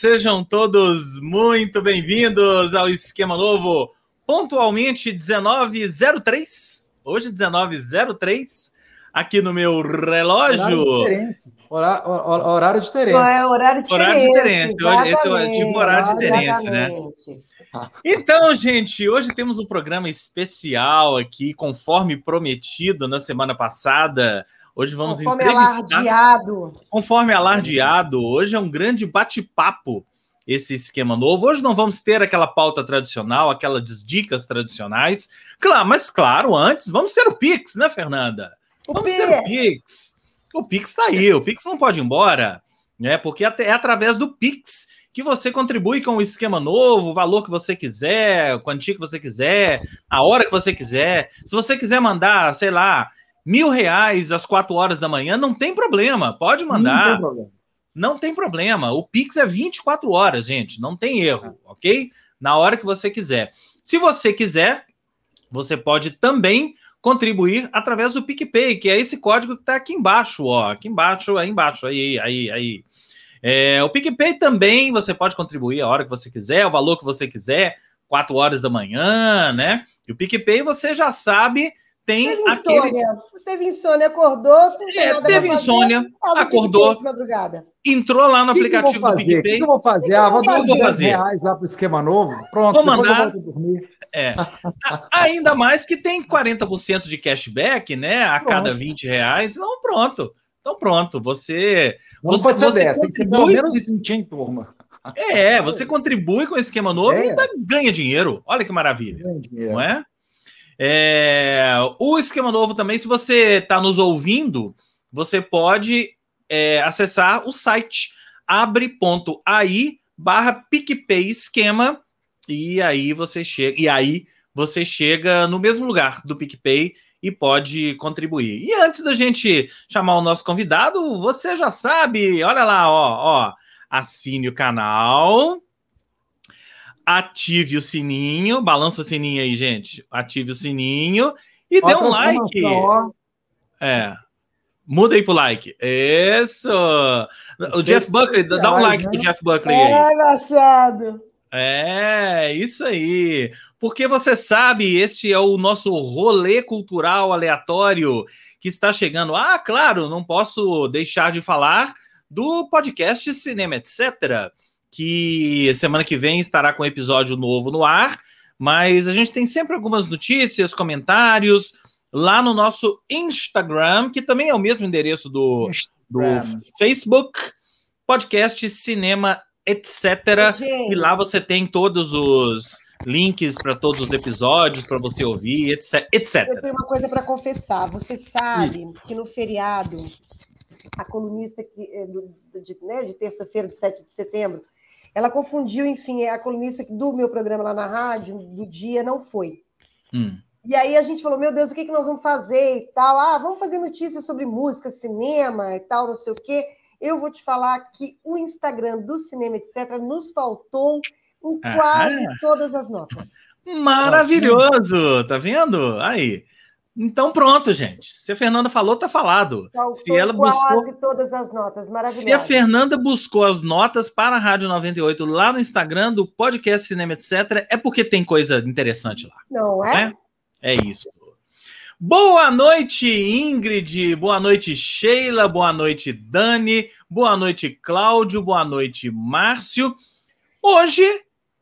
Sejam todos muito bem-vindos ao Esquema Novo, pontualmente 1903. Hoje, 1903, aqui no meu relógio. Horário, horário, horário diferente. É, horário diferente. Horário diferente. Hoje, esse é tipo horário diferente, né? Então, gente, hoje temos um programa especial aqui, conforme prometido na semana passada. Hoje vamos conforme entrevistar. Alardeado. Conforme alardeado. Hoje é um grande bate-papo esse esquema novo. Hoje não vamos ter aquela pauta tradicional, aquelas dicas tradicionais. Claro, mas claro, antes vamos ter o Pix, né, Fernanda? O vamos Pix. ter o Pix. O Pix está aí, o Pix não pode ir embora, né? Porque é através do Pix que você contribui com o esquema novo, o valor que você quiser, a quantia que você quiser, a hora que você quiser. Se você quiser mandar, sei lá, mil reais às quatro horas da manhã, não tem problema, pode mandar. Não tem problema. Não tem problema. O Pix é 24 horas, gente. Não tem erro, ok? Na hora que você quiser. Se você quiser, você pode também contribuir através do PicPay, que é esse código que está aqui embaixo, ó. Aqui embaixo, aí embaixo, aí, aí, aí. É, o PicPay também você pode contribuir a hora que você quiser, o valor que você quiser, 4 horas da manhã, né? E o PicPay você já sabe, tem aquele. Teve insônia, acordou. É, nada teve fazer, insônia, faz o acordou. PicPay de madrugada. Entrou lá no O que que eu aplicativo vou do fazer? O que PicPay. que eu vou fazer? Ah, vou que dar vou uns 10 fazer? reais lá pro esquema novo. Pronto, Vou depois mandar. eu volto a dormir. É. Ainda mais que tem 40% de cashback, né? A cada Pronto. 20 reais. Então, pronto. Então, pronto. Você. Não você, pode ser você 10, tem que ser pelo contribui. menos 20, hein, turma? É, você contribui com o esquema novo e É. ainda ganha dinheiro. Olha que maravilha. Entendi. Não é? É, o esquema novo também, se você está nos ouvindo, você pode é, acessar o site abre.ai barra PicPay esquema e aí você chega e aí você chega no mesmo lugar do PicPay e pode contribuir. E antes da gente chamar o nosso convidado, você já sabe, olha lá, ó, ó, assine o canal, ative o sininho, balança o sininho aí, gente. Ative o sininho e Ó, dê um like. ó. É. Muda aí pro like. Isso! O Jeff Buckley, dá um sociais, like né? pro Jeff Buckley aí. É, Machado. É, isso aí. Porque você sabe, este é o nosso rolê cultural aleatório que está chegando. Ah, claro, não posso deixar de falar do podcast Cinema Etc., que semana que vem estará com um episódio novo no ar, mas a gente tem sempre algumas notícias, comentários lá no nosso Instagram, que também é o mesmo endereço do, do. Facebook, podcast Cinema Etc. E lá você tem todos os links para todos os episódios para você ouvir, etc, etc. Eu tenho uma coisa para confessar. Você sabe que no feriado, a colunista que, eh, do- de, né, de terça-feira, de 7 de setembro, ela confundiu, enfim, a colunista do meu programa lá na rádio, do dia, não foi. Hum. E aí a gente falou, meu Deus, o que, que nós vamos fazer e tal? Ah, vamos fazer notícias sobre música, cinema e tal, não sei o quê. Eu vou te falar que o Instagram do Cinema, etc., nos faltou em Ah. quase todas as notas. Maravilhoso, tá vendo? Aí. Então pronto, gente. Se a Fernanda falou, tá falado. Faltou Se ela buscou, todas as notas, se a maravilhoso. Fernanda buscou as notas para a Rádio 98 lá no Instagram do podcast Cinema Etc, é porque tem coisa interessante lá. Não é? É isso. Boa noite, Ingrid. Boa noite, Sheila. Boa noite, Dani. Boa noite, Cláudio. Boa noite, Márcio. Hoje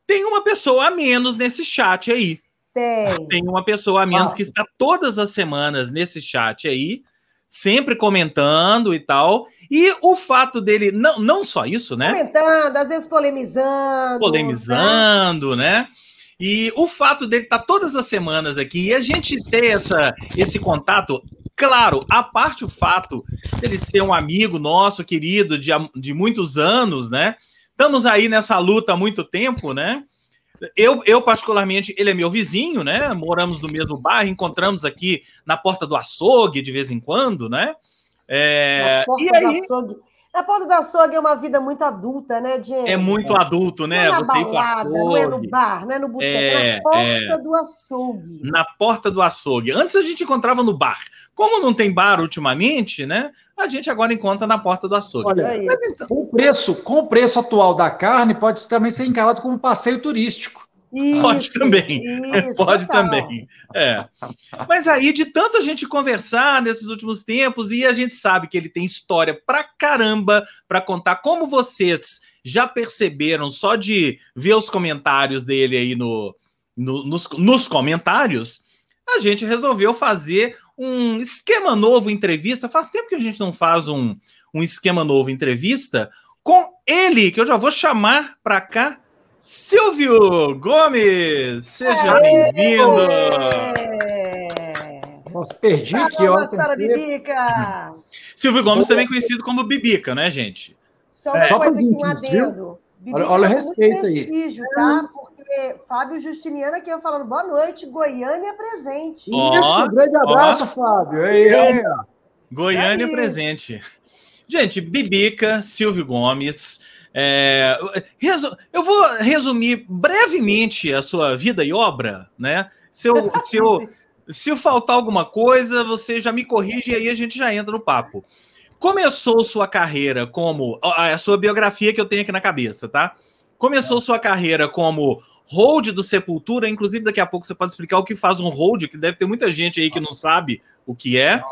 tem uma pessoa a menos nesse chat aí. Tem. Tem uma pessoa a menos Ah. que está todas as semanas nesse chat aí, sempre comentando e tal. E o fato dele, não, não só isso, né? Comentando, às vezes polemizando. né? polemizando, né? E o fato dele estar todas as semanas aqui e a gente ter essa, esse contato, claro, a parte o fato dele ser um amigo nosso, querido, de, de muitos anos, né? Estamos aí nessa luta há muito tempo, né? Eu, eu, particularmente, ele é meu vizinho, né? Moramos no mesmo bairro, encontramos aqui na porta do açougue de vez em quando, né? É, Na porta e do aí, açougue. Na porta do açougue é uma vida muito adulta, né, Jenny? É muito adulto, né? Não é na Você balada, não é no bar, não é no boteco, é, É, na porta é. do açougue. na porta do açougue. Antes a gente encontrava no bar. Como não tem bar ultimamente, né? A gente agora encontra na porta do açougue. Olha, É isso. com o preço, com o preço atual da carne, pode também ser encarado como um passeio turístico. Pode Isso, também. isso, Pode total. também. É. Mas aí, de tanto a gente conversar nesses últimos tempos, e a gente sabe que ele tem história pra caramba pra contar, como vocês já perceberam só de ver os comentários dele aí no, no- nos, nos comentários, a gente resolveu fazer um esquema novo entrevista. Faz tempo que a gente não faz um, um esquema novo entrevista com ele, que eu já vou chamar pra cá. Silvio Gomes, seja bem-vindo. É. Nossa, perdi aqui, ó. Para Bibica! Silvio Gomes também conhecido como Bibica, né, gente? Só uma Só coisa pros aqui, um íntimos, viu? Bibica Olha- olha o tá respeito aí. prestígio, tá? Porque Fábio Justiniano aqui eu falando boa noite, Goiânia presente. Ó, Isso, um grande abraço, Fábio. Aí, Goiânia Aí. presente. Gente, Bibica, Silvio Gomes. é, eu vou resumir brevemente a sua vida e obra, né? Se eu, se eu, se eu faltar alguma coisa, você já me corrige e aí a gente já entra no papo. Começou sua carreira como. A sua biografia que eu tenho aqui na cabeça, tá? Começou sua carreira como hold do Sepultura, inclusive daqui a pouco você pode explicar o que faz um hold, que deve ter muita gente aí que não sabe o que é.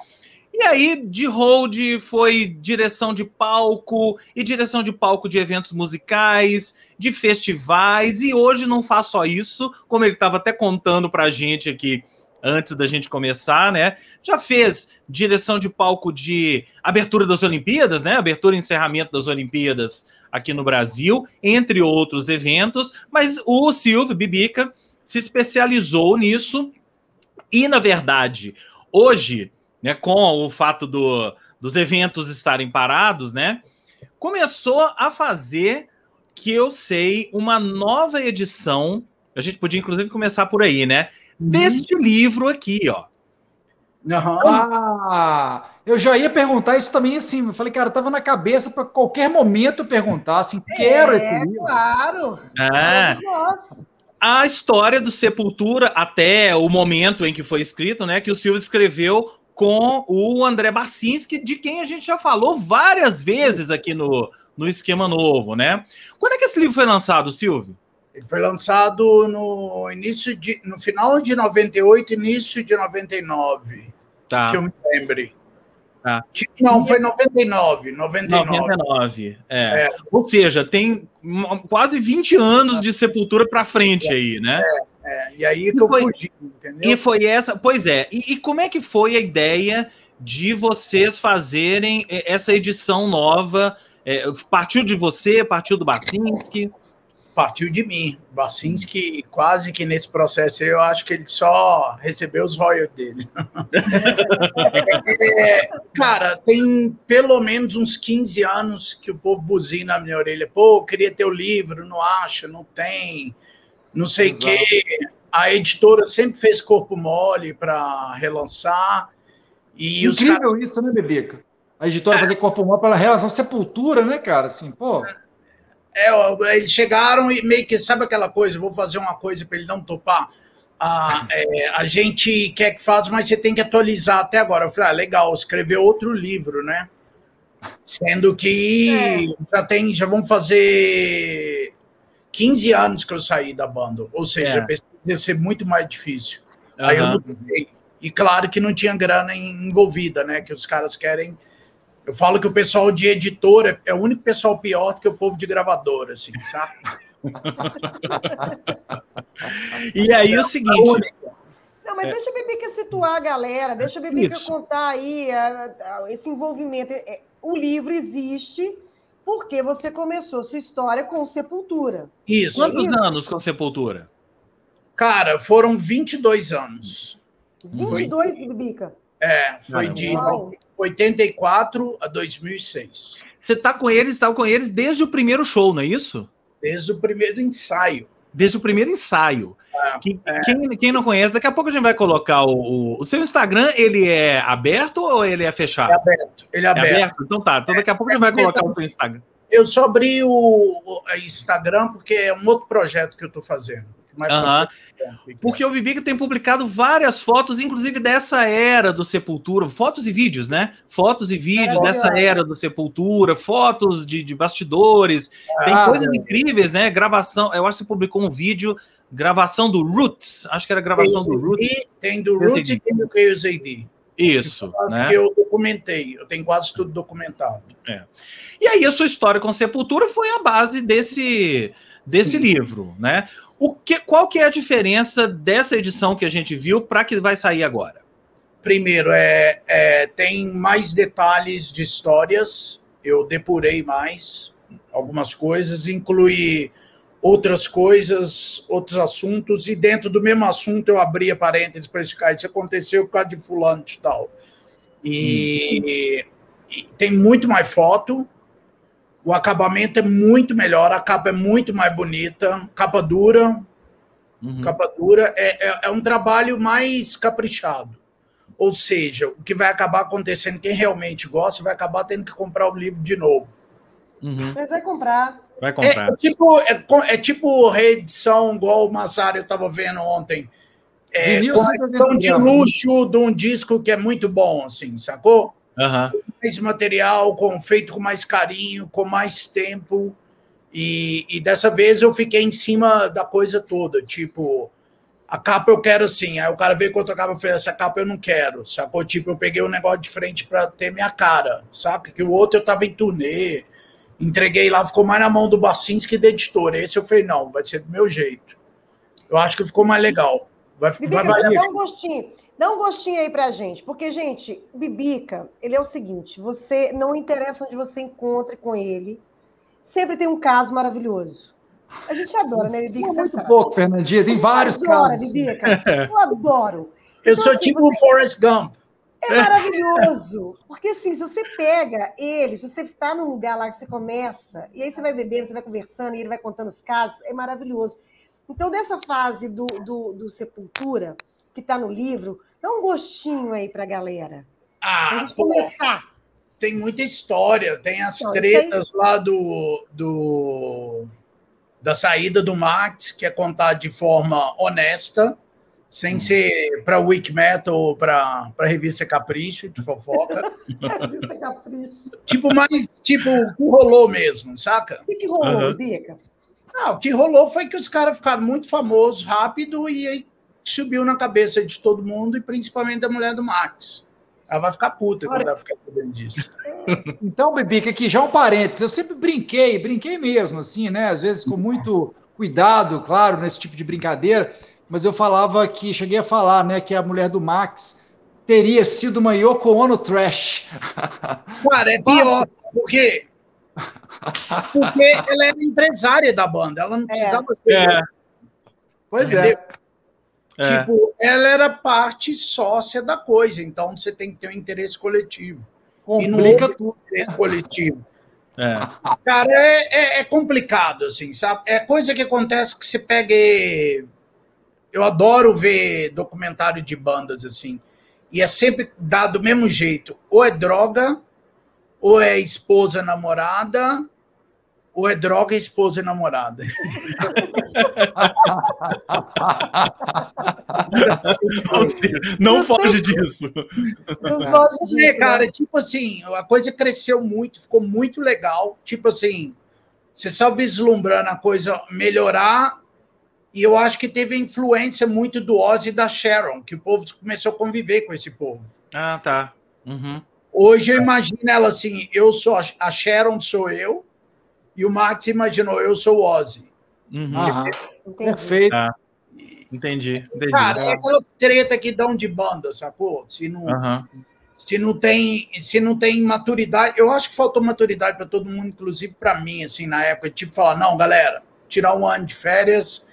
E aí, de hold, foi direção de palco, e direção de palco de eventos musicais, de festivais, e hoje não faz só isso, como ele estava até contando pra gente aqui antes da gente começar, né? Já fez direção de palco de abertura das Olimpíadas, né? Abertura e encerramento das Olimpíadas aqui no Brasil, entre outros eventos, mas o Silvio Bibica se especializou nisso, e na verdade, hoje né, com o fato do, dos eventos estarem parados, né, começou a fazer que eu sei uma nova edição. A gente podia inclusive começar por aí, né? Deste livro aqui, ó. Aham. Ah, eu já ia perguntar isso também assim. Eu falei, cara, tava na cabeça para qualquer momento perguntar assim, quero esse É, livro. Claro! Ah, a história do Sepultura até o momento em que foi escrito, né? Que o Silvio escreveu com o André Barcinski, de quem a gente já falou várias vezes aqui no, no Esquema Novo, né? Quando é que esse livro foi lançado, Silvio? Ele foi lançado no início de, no final de 98, início de 99, Tá. que eu me lembre. Tá. Não, foi 99, 99. 99. É. Ou seja, tem quase 20 anos de sepultura para frente aí, né? É, e aí que eu foi- fugi, entendeu? E foi essa. Pois é. E, e como é que foi a ideia de vocês fazerem eh, essa edição nova? É, partiu de você, partiu do Bacinski? Partiu de mim. Bacinski, quase que nesse processo eu acho que ele só recebeu os royalties dele. É, cara, tem pelo menos uns 15 anos que o povo buzina na minha orelha. Pô, queria ter o livro, não acha, não tem, não sei o quê. A editora sempre fez corpo mole para relançar. E Incrível caras isso, né, Bebeca? A editora fazer corpo humano pela relação sepultura, né, cara? Assim, pô. É, ó, eles chegaram e meio que, sabe aquela coisa, vou fazer uma coisa para ele não topar. Ah, é, a gente quer que faça, mas você tem que atualizar até agora. Eu falei, ah, legal, escrever outro livro, né? Sendo que É. já tem, já vão fazer 15 anos que eu saí da banda. Ou seja, É. ia ser muito mais difícil. Aí eu mudei. E claro que não tinha grana envolvida, né? Que os caras querem. Eu falo que o pessoal de editora é o único pessoal pior do que o povo de gravadora, assim, sabe? E aí o seguinte. Não, mas deixa a Bibica situar a galera, deixa a Bibica Isso. contar aí a- a- esse envolvimento. É, O livro existe porque você começou sua história com Sepultura. Isso. Quantos Isso. anos com Sepultura? Cara, foram 22 anos. 22, Bibica. É, foi Caramba. de Uau. 84 a 2006. Você tá com eles, estava com eles desde o primeiro show, não é isso? Desde o primeiro ensaio. desde o primeiro ensaio. É, Que- Quem, quem não conhece, daqui a pouco a gente vai colocar o, o, seu Instagram, ele é aberto ou ele é fechado? É aberto. Ele é É aberto. aberto? Então tá. Então daqui a pouco a gente vai colocar o seu Instagram. Eu só abri o, o Instagram porque é um outro projeto que eu estou fazendo. Mais Aham. frente. Porque o Bibica tem publicado várias fotos, inclusive dessa era do Sepultura, fotos e vídeos, né? Fotos e vídeos Maravilhoso. dessa era do Sepultura, fotos de, de bastidores, tem Ah, coisas é. incríveis, né? Gravação, eu acho que você publicou um vídeo, gravação do Roots, acho que era gravação do Roots. E tem do Roots e tem do KUSAD. Isso, né? Que eu documentei. Eu tenho quase tudo documentado. E aí a sua história com Sepultura foi a base desse, desse Sim. livro, né? O que, qual que é a diferença dessa edição que a gente viu para que vai sair agora? Primeiro, é, é, tem mais detalhes de histórias. Eu depurei mais algumas coisas, incluí outras coisas, outros assuntos, e dentro do mesmo assunto eu abria parênteses para explicar isso aconteceu por causa de fulano e tal. E, e tem muito mais foto, o acabamento é muito melhor, a capa é muito mais bonita, capa dura, Uhum. capa dura, é, é, é um trabalho mais caprichado. Ou seja, o que vai acabar acontecendo, quem realmente gosta, vai acabar tendo que comprar o livro de novo. Uhum. Mas vai comprar. Vai comprar. É, tipo, é, é tipo reedição, igual o Massaro eu estava vendo ontem. É, correção de 190 gramas. luxo de um disco que é muito bom, assim, sacou? Aham. Mais material, com, feito com mais carinho, com mais tempo. E, e dessa vez eu fiquei em cima da coisa toda. Tipo, a capa eu quero assim. Aí o cara veio com outra capa e falou: essa capa eu não quero. Sacou? Tipo, eu peguei um negócio de frente para ter minha cara, saca? Que o outro eu tava em turnê, entreguei lá, ficou mais na mão do Bacinski da editora. Esse eu falei: não, vai ser do meu jeito. Eu acho que ficou mais legal. Vai, vai Bibica, valer. dá um gostinho. Dá um gostinho aí pra gente. Porque, gente, Bibica, ele é o seguinte: você não interessa onde você encontre com ele. Sempre tem um caso maravilhoso. A gente adora, né, Bibica? Não, muito sabe. pouco, Fernandinha. Tem vários adora, casos. Bibica. Eu adoro. Eu Então, sou assim, tipo você- o Forrest Gump. É maravilhoso. Porque assim, se você pega ele, se você está num lugar lá que você começa, e aí você vai bebendo, você vai conversando, e ele vai contando os casos, é maravilhoso. Então, dessa fase do, do, do Sepultura, que está no livro, dá um gostinho aí pra galera. Pra Ah, gente pô, começar. tem muita história, tem as Não, tretas lá do, do da saída do Max, que é contado de forma honesta, sem ser para Wiki Metal ou para a revista Capricho, de fofoca. Vista Capricho. tipo, mais tipo o que rolou mesmo, saca? O que, que rolou, Aham. Bibica? Ah, o que rolou foi que os caras ficaram muito famosos rápido e aí subiu na cabeça de todo mundo e principalmente da mulher do Max. Ela vai ficar puta quando ela ficar sabendo disso. Então, Bibica, aqui já um parênteses. Eu sempre brinquei, brinquei mesmo, assim, né? Às vezes com muito cuidado, claro, nesse tipo de brincadeira, mas eu falava que, cheguei a falar, né, que a mulher do Max teria sido uma Yoko Ono trash. Cara, é pior, porque, porque ela era empresária da banda, ela não precisava ser. É. Pois é. É. Tipo, ela era parte sócia da coisa, então você tem que ter um interesse coletivo. Complica tudo. Interesse coletivo. É. Cara, é, é, é complicado, assim, sabe? É coisa que acontece que você pega. Eu adoro ver documentário de bandas, assim, e é sempre dado do mesmo jeito. Ou é droga, ou é esposa namorada, ou é droga, esposa e namorada. Não foge disso. Não gosto disso. É, né? cara, tipo assim, a coisa cresceu muito, ficou muito legal. Tipo assim, você só vislumbrando a coisa melhorar. E eu acho que teve influência muito do Ozzy e da Sharon, que o povo começou a conviver com esse povo. Ah, tá. Uhum. Hoje eu imagino ela assim, eu sou a- a Sharon, sou eu, e o Max imaginou, eu sou o Ozzy. Uhum. Perfeito. Ah. Entendi, entendi. Cara, é aquela treta que dão de banda, sacou? Se não, Aham. se não tem se não tem maturidade eu acho que faltou maturidade para todo mundo inclusive para mim assim na época tipo falar não galera tirar um ano de férias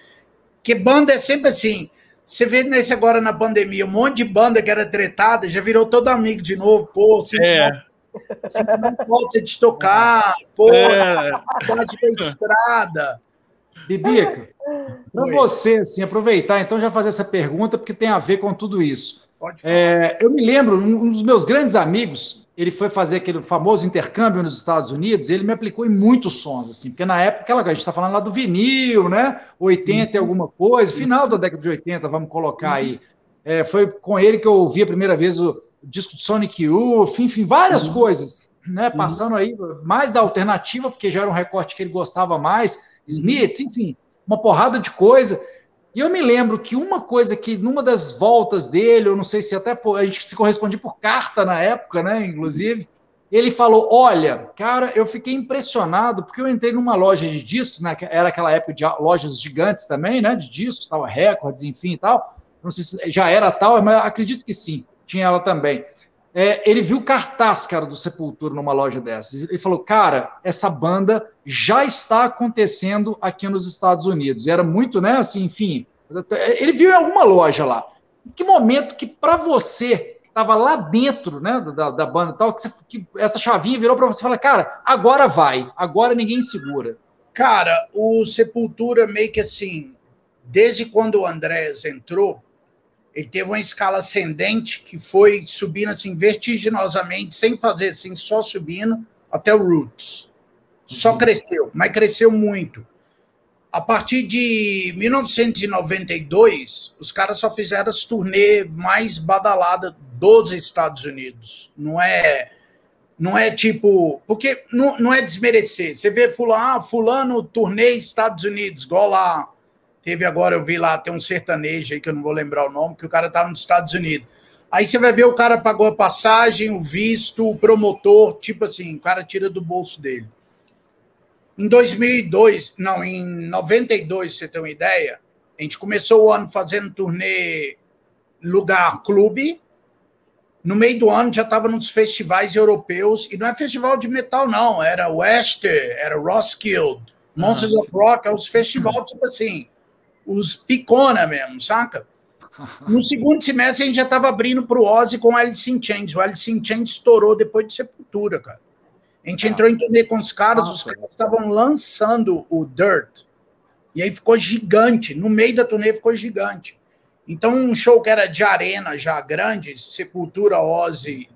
que banda é sempre assim você vê nesse agora na pandemia um monte de banda que era tretada já virou todo amigo de novo pô sinto É. falta- sinto falta de tocar pô É. da estrada Bibica, para você, assim, aproveitar, então já fazer essa pergunta, porque tem a ver com tudo isso. É, eu me lembro, um dos meus grandes amigos, ele foi fazer aquele famoso intercâmbio nos Estados Unidos, ele me aplicou em muitos sons, assim, porque na época, aquela, a gente está falando lá do vinil, né? 80 e uhum. alguma coisa, final da década de 80, vamos colocar aí. É, foi com ele que eu ouvi a primeira vez o, disco de Sonic Youth, enfim, várias uhum. coisas, né? Uhum. Passando aí mais da alternativa, porque já era um recorte que ele gostava mais, Smiths, enfim, uma porrada de coisa. E eu me lembro que uma coisa que, numa das voltas dele, eu não sei se até a gente se correspondia por carta na época, né? Inclusive, ele falou: Olha, cara, eu fiquei impressionado, porque eu entrei numa loja de discos, né? Era aquela época de lojas gigantes também, né? De discos, tal, recordes, enfim e tal. Não sei se já era tal, mas acredito que sim, tinha ela também. É, ele viu cartaz, cara, do Sepultura numa loja dessas. Ele falou, cara, essa banda já está acontecendo aqui nos Estados Unidos. E era muito, né, assim, enfim. Ele viu em alguma loja lá. Em que momento que, para você, que estava lá dentro, né, da, da banda e tal, que, você, que essa chavinha virou para você e falou, cara, agora vai, agora ninguém segura. Cara, o Sepultura meio que assim, desde quando o Andrés entrou, ele teve uma escala ascendente que foi subindo assim vertiginosamente, sem fazer assim, só subindo até o Roots. Só uhum. cresceu, mas cresceu muito. A partir de 1992, os caras só fizeram as turnê mais badalada dos Estados Unidos. Não é não é tipo, porque não, não é desmerecer. Você vê fulano, ah, fulano turnê Estados Unidos, igual lá Teve agora, eu vi lá, tem um sertanejo aí que eu não vou lembrar o nome, que o cara estava nos Estados Unidos. Aí você vai ver o cara pagou a passagem, o visto, o promotor, tipo assim, o cara tira do bolso dele. Em 2002, não, em 92, você tem uma ideia, a gente começou o ano fazendo turnê lugar clube. No meio do ano já estava nos festivais europeus, e não é festival de metal, não, era Wester, era Roskilde, Monsters Nossa. of Rock, é os festivais, tipo assim, os picona mesmo, saca? No segundo semestre a gente já estava abrindo para o Ozzy com o Alice in Chains. O Alice in Chains estourou depois de Sepultura, cara. A gente ah. entrou em turnê com os caras, Nossa. os caras estavam lançando o Dirt. E aí ficou gigante. No meio da turnê ficou gigante. Então, um show que era de arena já grande, Sepultura, Ozzy.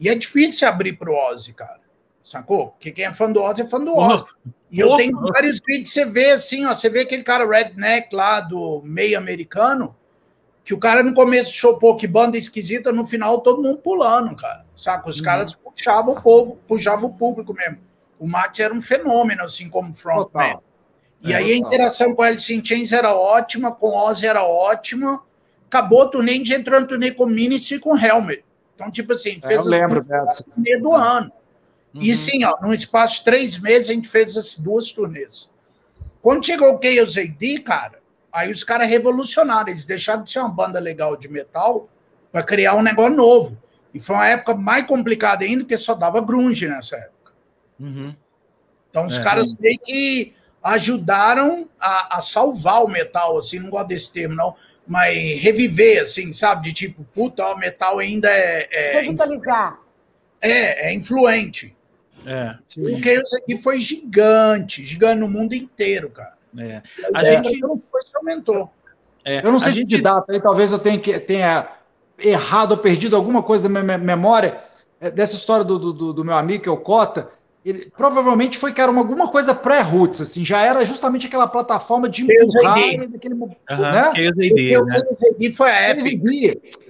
E é difícil abrir para o Ozzy, cara. Sacou? Porque quem é fã do Ozzy é fã do Ozzy. E eu tenho vários vídeos, você vê assim, ó, você vê aquele cara redneck lá do meio americano, que o cara no começo chopou que banda esquisita, no final todo mundo pulando, cara. Saca? Os uhum. caras puxavam o povo, puxavam o público mesmo. O Max era um fenômeno, assim, como frontman. E é, aí a interação com o Alice in Chains era ótima, com Ozzy era ótima. Acabou o turnê, a gente entrou no turnê com Ministry e com Helmet. Então, tipo assim, fez é, eu lembro dessa. do ano. Uhum. E sim, ó, num espaço de três meses, a gente fez as duas turnês. Quando chegou o Chaos AD, cara, aí os caras revolucionaram. Eles deixaram de ser uma banda legal de metal para criar um negócio novo. E foi uma época mais complicada ainda, porque só dava grunge nessa época. Uhum. Então os é, caras é. meio que ajudaram a, a, salvar o metal, assim, não gosto desse termo, não, mas reviver, assim, sabe? De tipo, puta, o metal ainda é. é Revitalizar. É, é influente. É. O Chaos aqui foi gigante, gigante no mundo inteiro, cara. É. A é, gente não foi aumentou. É. Eu não sei a se gente... de data aí, talvez eu tenha, tenha errado ou perdido alguma coisa da minha memória é, dessa história do, do, do meu amigo, que é o Cota. Ele provavelmente foi, cara, uma, alguma coisa pré-roots, assim, já era justamente aquela plataforma de empurrar daquele, uhum, né? AD, né? foi a Epic.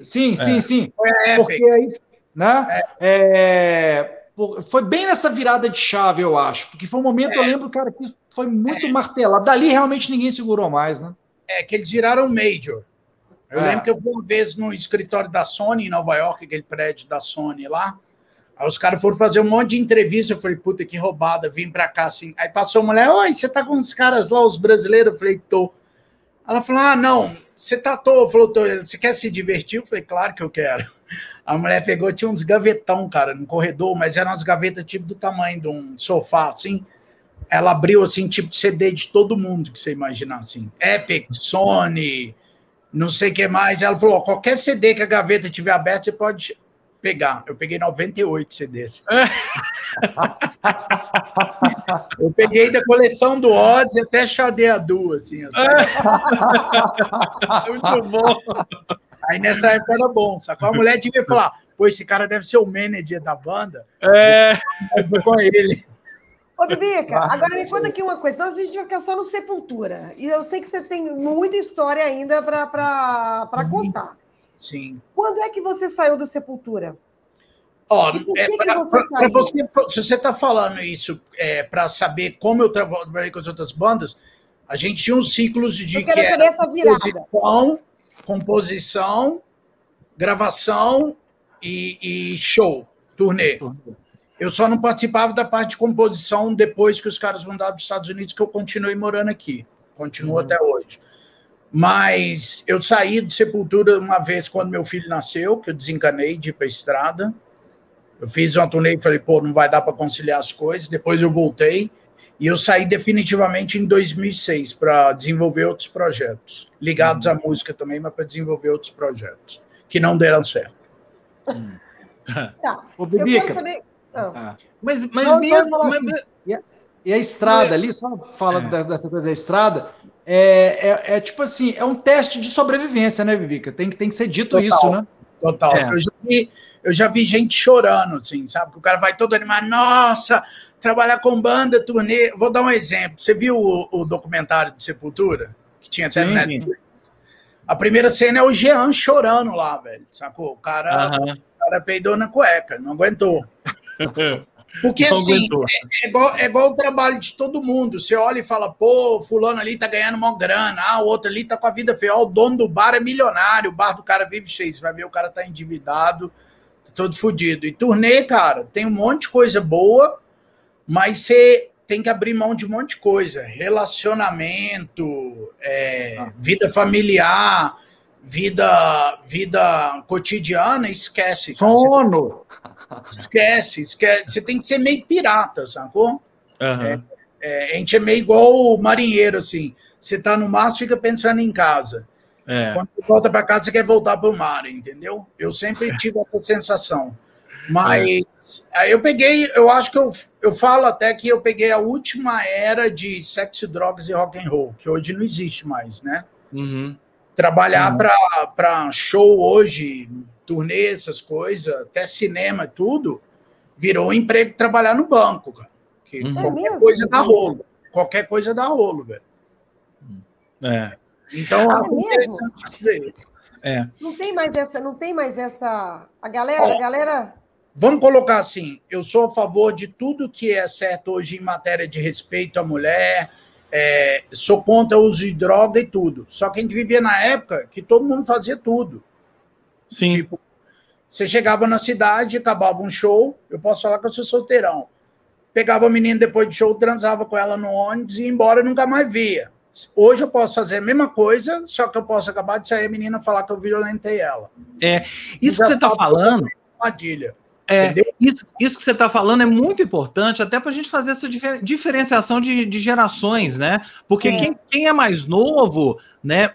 Sim, sim, é. sim. Foi a Epic. Porque aí, né? É. foi bem nessa virada de chave, eu acho. Porque foi um momento, é. eu lembro, cara, que foi muito é. martelado. Dali realmente ninguém segurou mais, né? É, que eles viraram major. Eu é. lembro que eu fui uma vez no escritório da Sony em Nova York, aquele prédio da Sony lá. Aí os caras foram fazer um monte de entrevista. Eu falei, puta, que roubada, vim pra cá assim. Aí passou a mulher, oi, você tá com os caras lá, os brasileiros? Eu falei, tô. Ela falou, ah, não, você tá à toa. Falou, tô. Você quer se divertir? Eu falei, claro que eu quero. A mulher pegou, tinha uns gavetão, cara, no corredor, mas eram umas gavetas tipo do tamanho de um sofá, assim. Ela abriu, assim, tipo de CD de todo mundo que você imaginar, assim. Epic, Sony, não sei o que mais. Ela falou: qualquer CD que a gaveta tiver aberta, você pode pegar. Eu peguei 98 CDs. eu peguei da coleção do Ozzy até Xadeadu, assim. assim. Muito bom. Aí nessa época era bom, sacou? A mulher devia falar, pô, esse cara deve ser o manager da banda. É. com ele. Ô, Bibica, agora me conta aqui uma coisa. Nós a gente vai ficar só no Sepultura. E eu sei que você tem muita história ainda para contar. Sim. Quando é que você saiu do Sepultura? Ó, é, você, você se você está falando isso é, para saber como eu trabalhei com as outras bandas, a gente tinha uns ciclos de eu que era composição, composição, gravação e, e show, turnê. Eu só não participava da parte de composição depois que os caras mandaram para os Estados Unidos, que eu continuei morando aqui. Continuo uhum. até hoje. Mas eu saí de Sepultura uma vez quando meu filho nasceu, que eu desencanei de ir para a estrada. Eu fiz uma turnê e falei, pô, não vai dar para conciliar as coisas. Depois eu voltei e eu saí definitivamente em 2006 para desenvolver outros projetos, ligados uhum. à música também, mas para desenvolver outros projetos, que não deram certo. tá. Ô, Bibica. Saber... Ah. ah. Mas, mas não, mesmo. Assim, e, a, e, a, estrada ali, só falando é. dessa coisa da estrada, é, é, é, tipo assim, é um teste de sobrevivência, né, Vivica? Tem, tem que ser dito Total. isso, né? Total. É. Eu, já vi, eu já vi gente chorando, assim, sabe? Que o cara vai todo animado, nossa, trabalhar com banda, turnê. Vou dar um exemplo. Você viu o, o documentário de Sepultura? Que tinha até Netflix? A primeira cena é o Jean chorando lá, velho, sacou? O cara, uhum. o cara peidou na cueca, não aguentou. Porque não assim, é, é, igual, é igual o trabalho de todo mundo. Você olha e fala, pô, fulano ali tá ganhando uma grana, ah, o outro ali tá com a vida feia, o dono do bar é milionário, o bar do cara vive cheio. Você vai ver, o cara tá endividado, tá todo fodido. E turnê, cara, tem um monte de coisa boa, mas você tem que abrir mão de um monte de coisa. Relacionamento, é, ah. vida familiar, vida, vida cotidiana, esquece. Sono! Esquece, esquece. Você tem que ser meio pirata, sacou? Uhum. É, é, a gente é meio igual o marinheiro, assim. Você tá no mar, fica pensando em casa. É. Quando você volta para casa, você quer voltar para o mar, entendeu? Eu sempre tive essa sensação. Mas é. aí eu peguei, eu acho que eu, eu falo até que eu peguei a última era de sexo, drogas e rock and roll, que hoje não existe mais, né? Uhum. Trabalhar uhum. para show hoje, turnê, essas coisas, até cinema, tudo, virou um emprego trabalhar no banco, cara. Que uhum. qualquer é coisa dá rolo. Qualquer coisa dá rolo, velho. É. Então, é, é. Não tem mais essa, não tem mais essa. A galera, Ó, a galera. Vamos colocar assim: eu sou a favor de tudo que é certo hoje em matéria de respeito à mulher, é, sou contra o uso de droga e tudo. Só que a gente vivia na época que todo mundo fazia tudo. Sim. Tipo, você chegava na cidade, acabava um show, eu posso falar que eu sou solteirão. Pegava a menina depois do show, transava com ela no ônibus e ia embora e nunca mais via. Hoje eu posso fazer a mesma coisa, só que eu posso acabar de sair a menina falar que eu violentei ela. É, isso que você está falando. Armadilha. É, isso, isso que você está falando é muito importante, até para a gente fazer essa difer diferenciação de, de, gerações, né? Porque é. Quem, quem, é mais novo, né,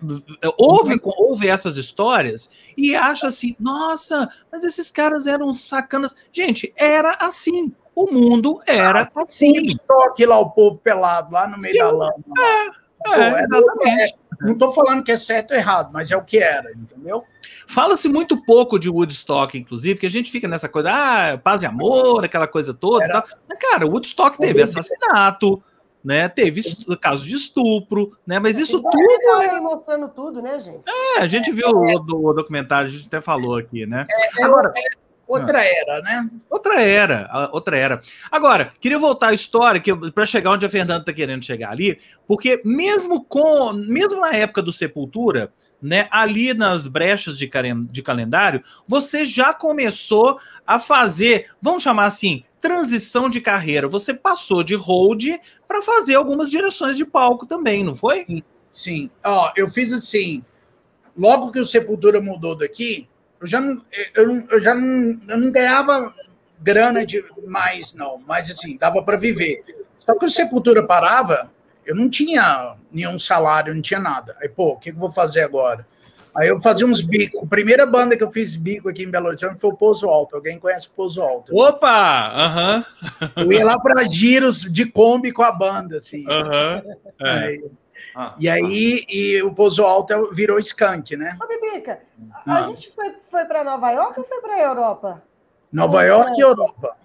ouve, ouve essas histórias e acha assim: nossa, mas esses caras eram sacanas. Gente, era assim. O mundo era ah, assim. Estoque lá o povo pelado, lá no meio Sim, da lama. É, Pô, é, exatamente. É, não estou falando que é certo ou errado, mas é o que era, entendeu? Fala-se muito pouco de Woodstock, inclusive, que a gente fica nessa coisa, ah, paz e amor, aquela coisa toda. Era... Mas, cara, Woodstock teve assassinato, né? Teve caso de estupro, né? Mas isso tudo. É... mostrando tudo, né, gente? É, a gente viu o, o documentário, a gente até falou aqui, né? É, é Agora, Outra ah. era, né? Outra era, outra era. Agora, queria voltar à história para chegar onde a Fernanda está querendo chegar ali, porque mesmo com, mesmo na época do Sepultura, né, ali nas brechas de, de calendário, você já começou a fazer, vamos chamar assim, transição de carreira. Você passou de hold para fazer algumas direções de palco também, não foi? Sim. Ó, eu fiz assim, logo que o Sepultura mudou daqui, eu já não, eu, eu já não, eu não ganhava grana demais, não, mas assim, dava para viver. Só que o Sepultura parava, eu não tinha nenhum salário, não tinha nada. Aí, pô, o que eu vou fazer agora? Aí eu fazia uns bicos. A primeira banda que eu fiz bico aqui em Belo Horizonte foi o Pouso Alto. Alguém conhece o Pouso Alto? Opa! Aham. Eu ia lá para giros de Kombi com a banda, assim. Aham. É. Aí- e aí e o Pouso Alto virou skunk, né? Ô, Bibica, a Ah. gente foi, foi para Nova York ou foi para a Europa? Nova York e Europa.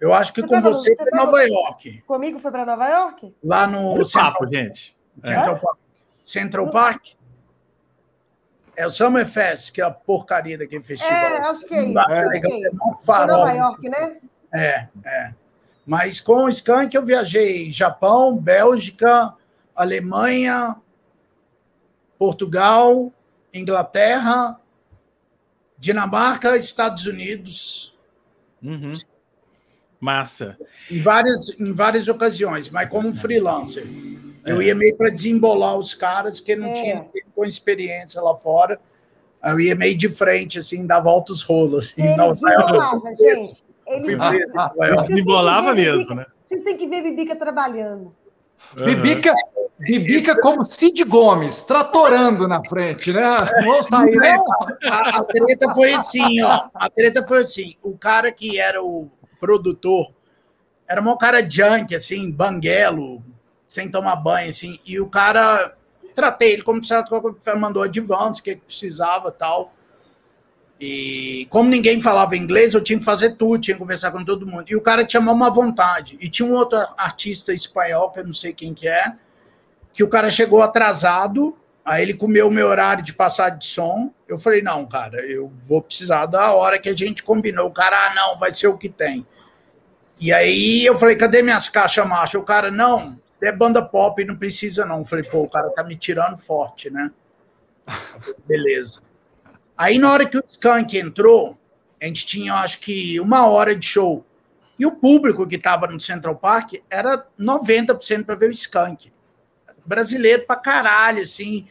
Eu acho que Você com tava- você você foi tava- Nova York. Comigo foi para Nova York? Lá no Olha o Central, papo, gente. Central Park. Central Park? É o Summer Fest, que é a porcaria daquele festival. É, acho que é isso. Acho é é mó Foi farol. Nova York, né? É, é. Mas com o Skank eu viajei Japão, Bélgica, Alemanha, Portugal, Inglaterra, Dinamarca, Estados Unidos, Uhum. Massa. em várias, em várias ocasiões, mas como freelancer. Eu ia meio para desembolar os caras que não É. tinham com experiência lá fora. Eu ia meio de frente, assim, dar voltas rolas. Assim, Ele York. desembolava, gente. Ele Desembolava mesmo, né? Vocês têm que ver Bibica trabalhando. Bibica, Bibica como Cid Gomes, tratorando na frente, né? Não sair, não. A, a treta foi assim, ó. A treta foi assim. O cara que era o produtor era um cara junk, assim, banguelo, sem tomar banho, assim. E o cara, tratei ele como certo, mandou advance, o que precisava tal. E como ninguém falava inglês, eu tinha que fazer tudo, tinha que conversar com todo mundo. E o cara tinha uma vontade. E tinha um outro artista espanhol, que eu não sei quem que é, que o cara chegou atrasado, aí ele comeu o meu horário de passar de som. Eu falei, não, cara, eu vou precisar da hora que a gente combinou. O cara, ah, não, vai ser o que tem. E aí eu falei, cadê minhas caixas macho? O cara, não, é banda pop, não precisa não. Eu falei, pô, o cara tá me tirando forte, né? Falei, beleza. Aí na hora que o Skank entrou, a gente tinha, acho que, uma hora de show. E o público que estava no Central Park era 90% para ver o Skank. Brasileiro pra caralho, assim.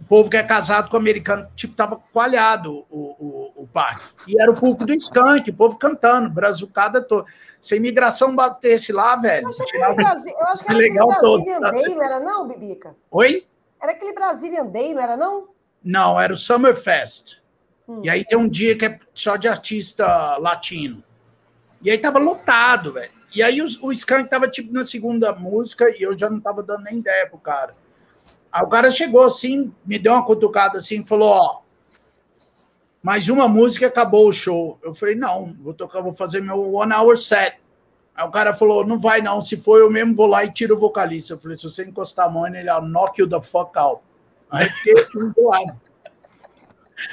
O povo que é casado com americano, tipo, tava coalhado o, o, o parque. E era o público do Skank, o povo cantando, brazucada toda. Se a imigração batesse lá, velho, Eu acho que era, legal aquele todo. Brazilian Day, não era não, Bibica? Oi? Era aquele Brazilian Day, não era não? Não, era o Summer Fest. Hum. E aí tem um dia que é só de artista latino. E aí tava lotado, velho. E aí o, o Skank tava tipo na segunda música e eu já não tava dando nem ideia pro cara. Aí o cara chegou assim, me deu uma cutucada assim e falou: Ó, mais uma música e acabou o show. Eu falei: Não, vou tocar, vou fazer meu one hour set. Aí o cara falou: Não vai não, se for eu mesmo vou lá e tiro o vocalista. Eu falei: Se você encostar a mão nele, I'll knock you the fuck out. Aí fiquei assim do lado.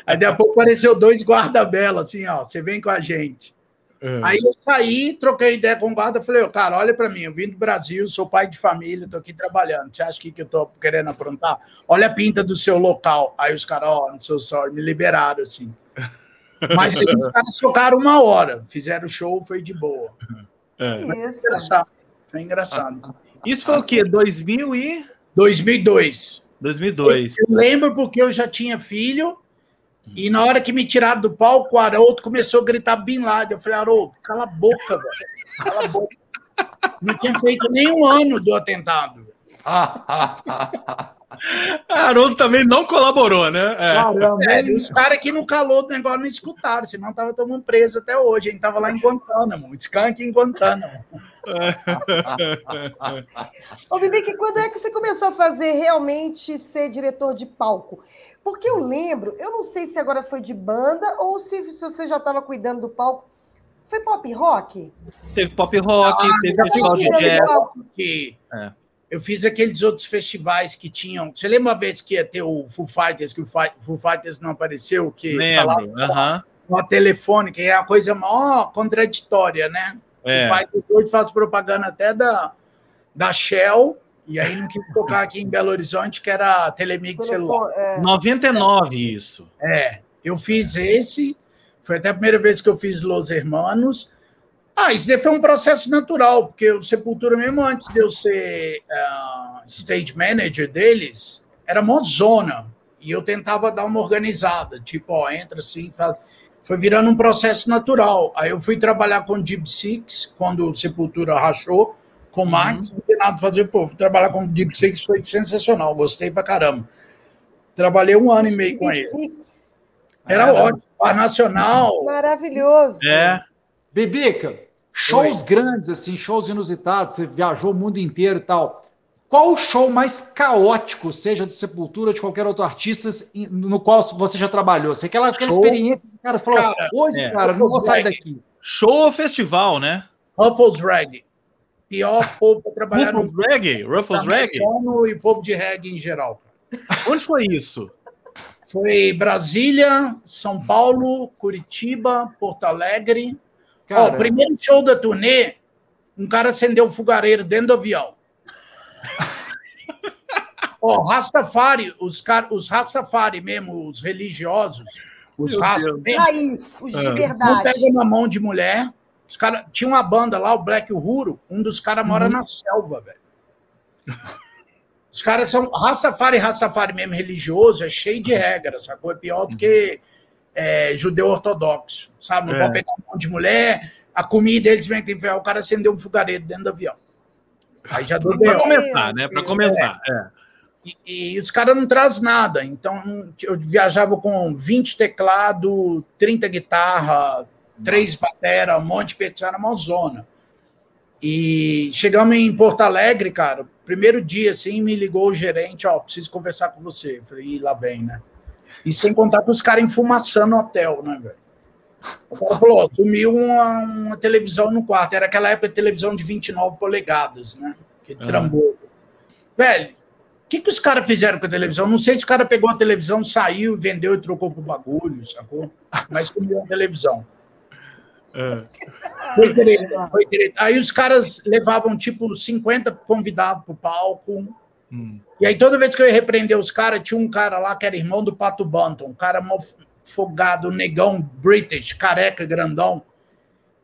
Aí daqui a pouco apareceu dois guarda-bela, assim, ó, você vem com a gente. É. Aí eu saí, troquei ideia com o guarda, falei, ô, cara, olha para mim, eu vim do Brasil, sou pai de família, tô aqui trabalhando. Você acha que, que eu tô querendo aprontar? Olha a pinta do seu local. Aí os caras, ó, oh, não sou sorry, me liberaram, assim. Mas aí os caras tocaram uma hora, fizeram o show, foi de boa. É. Isso. Engraçado, foi engraçado. Isso foi o quê? 2000 e... 2002. 2002. Eu lembro porque eu já tinha filho, e na hora que me tiraram do palco, o Haroldo começou a gritar Bin Laden. Eu falei, Haroldo, cala a boca, velho. Cala a boca. Não tinha feito nem um ano do atentado. Haroldo também não colaborou, né? É. Caramba, É, os caras que no calor do negócio não escutaram, senão tava tomando preso até hoje. A gente tava lá em Guantánamo, Skank em Guantánamo. Ô, Bibica, quando é que você começou a fazer realmente ser diretor de palco? Porque eu lembro, eu não sei se agora foi de banda ou se, se você já estava cuidando do palco. Foi pop rock? Teve pop rock, Ah, teve festival de jazz. É. Eu fiz aqueles outros festivais que tinham. Você lembra uma vez que ia ter o Foo Fighters, que o Foo Fighters não apareceu? Que falava Lembro. aham. uma telefone, que é uma coisa mó contraditória, né? É. O Fighters hoje faz propaganda até da, da Shell, e aí não quis tocar aqui em Belo Horizonte, que era Telemig celular. Telefone, é. 99 isso. É, eu fiz esse, foi até a primeira vez que eu fiz Los Hermanos. Ah, isso daí foi um processo natural, porque o Sepultura, mesmo antes de eu ser ah, stage manager deles, era mó zona. E eu tentava dar uma organizada, tipo, ó, entra assim, faz... foi virando um processo natural. Aí eu fui trabalhar com o Deep Six, quando o Sepultura rachou, com o Max, não tem nada a fazer, pô, fui trabalhar com o Deep Six, foi sensacional, gostei pra caramba. Trabalhei um ano e meio com ele. Era ótimo. Bar Nacional. Maravilhoso. É. Bibica, shows grandes, assim, shows inusitados, você viajou o mundo inteiro e tal. Qual o show mais caótico, seja do Sepultura ou de qualquer outro artista, no qual você já trabalhou? Você aquela, aquela Show. experiência, que o cara falou, Cara, hoje, é. cara, não vou sair daqui. Show ou festival, né? Ruffles Reggae. Pior povo para trabalhar no Ruffles Reggae? Ruffles Reggae? americano e povo de reggae em geral. cara. Onde foi isso? Foi Brasília, São Paulo, Curitiba, Porto Alegre. Ó, Cara, o primeiro show da turnê, um cara acendeu o fogareiro dentro do avião. Ó, Rastafari, os, car os Rastafari mesmo, os religiosos, os Meu Rasta Deus. mesmo, Raiz, os de Ah. não verdade. pegam na mão de mulher. Os cara, tinha uma banda lá, o Black Uhuru, um dos caras mora na selva, velho. Os caras são Rastafari, Rastafari mesmo religioso, é cheio de regras, sacou? É pior do que é, judeu ortodoxo, sabe? Não É. pode pegar na mão de mulher, a comida eles vêm que o cara acendeu um fogareiro dentro do avião. Aí já deu Pra B.O. começar, né? Pra começar. É. E, e os caras não trazem nada. Então, eu viajava com 20 teclado, 30 guitarra, três batera, um monte de percussão, era uma zona. E chegamos em Porto Alegre, cara, primeiro dia, assim, me ligou o gerente, ó, preciso conversar com você. Eu falei, lá vem, né? E sem contar com os caras enfumaçando no hotel, né, velho? O cara falou, ó, sumiu uma, uma televisão no quarto. Era aquela época de televisão de 29 polegadas, né? Que Ah. trambou. Velho, o que, que os caras fizeram com a televisão? Não sei se o cara pegou a televisão, saiu, vendeu e trocou pro bagulho, sacou? Mas sumiu a televisão. É. Foi direito, foi direito. Aí os caras levavam, tipo, 50 convidados pro palco. Hum. E aí, toda vez que eu ia repreender os caras, tinha um cara lá que era irmão do Pato Banton, um cara mal folgado, negão, British, careca, grandão.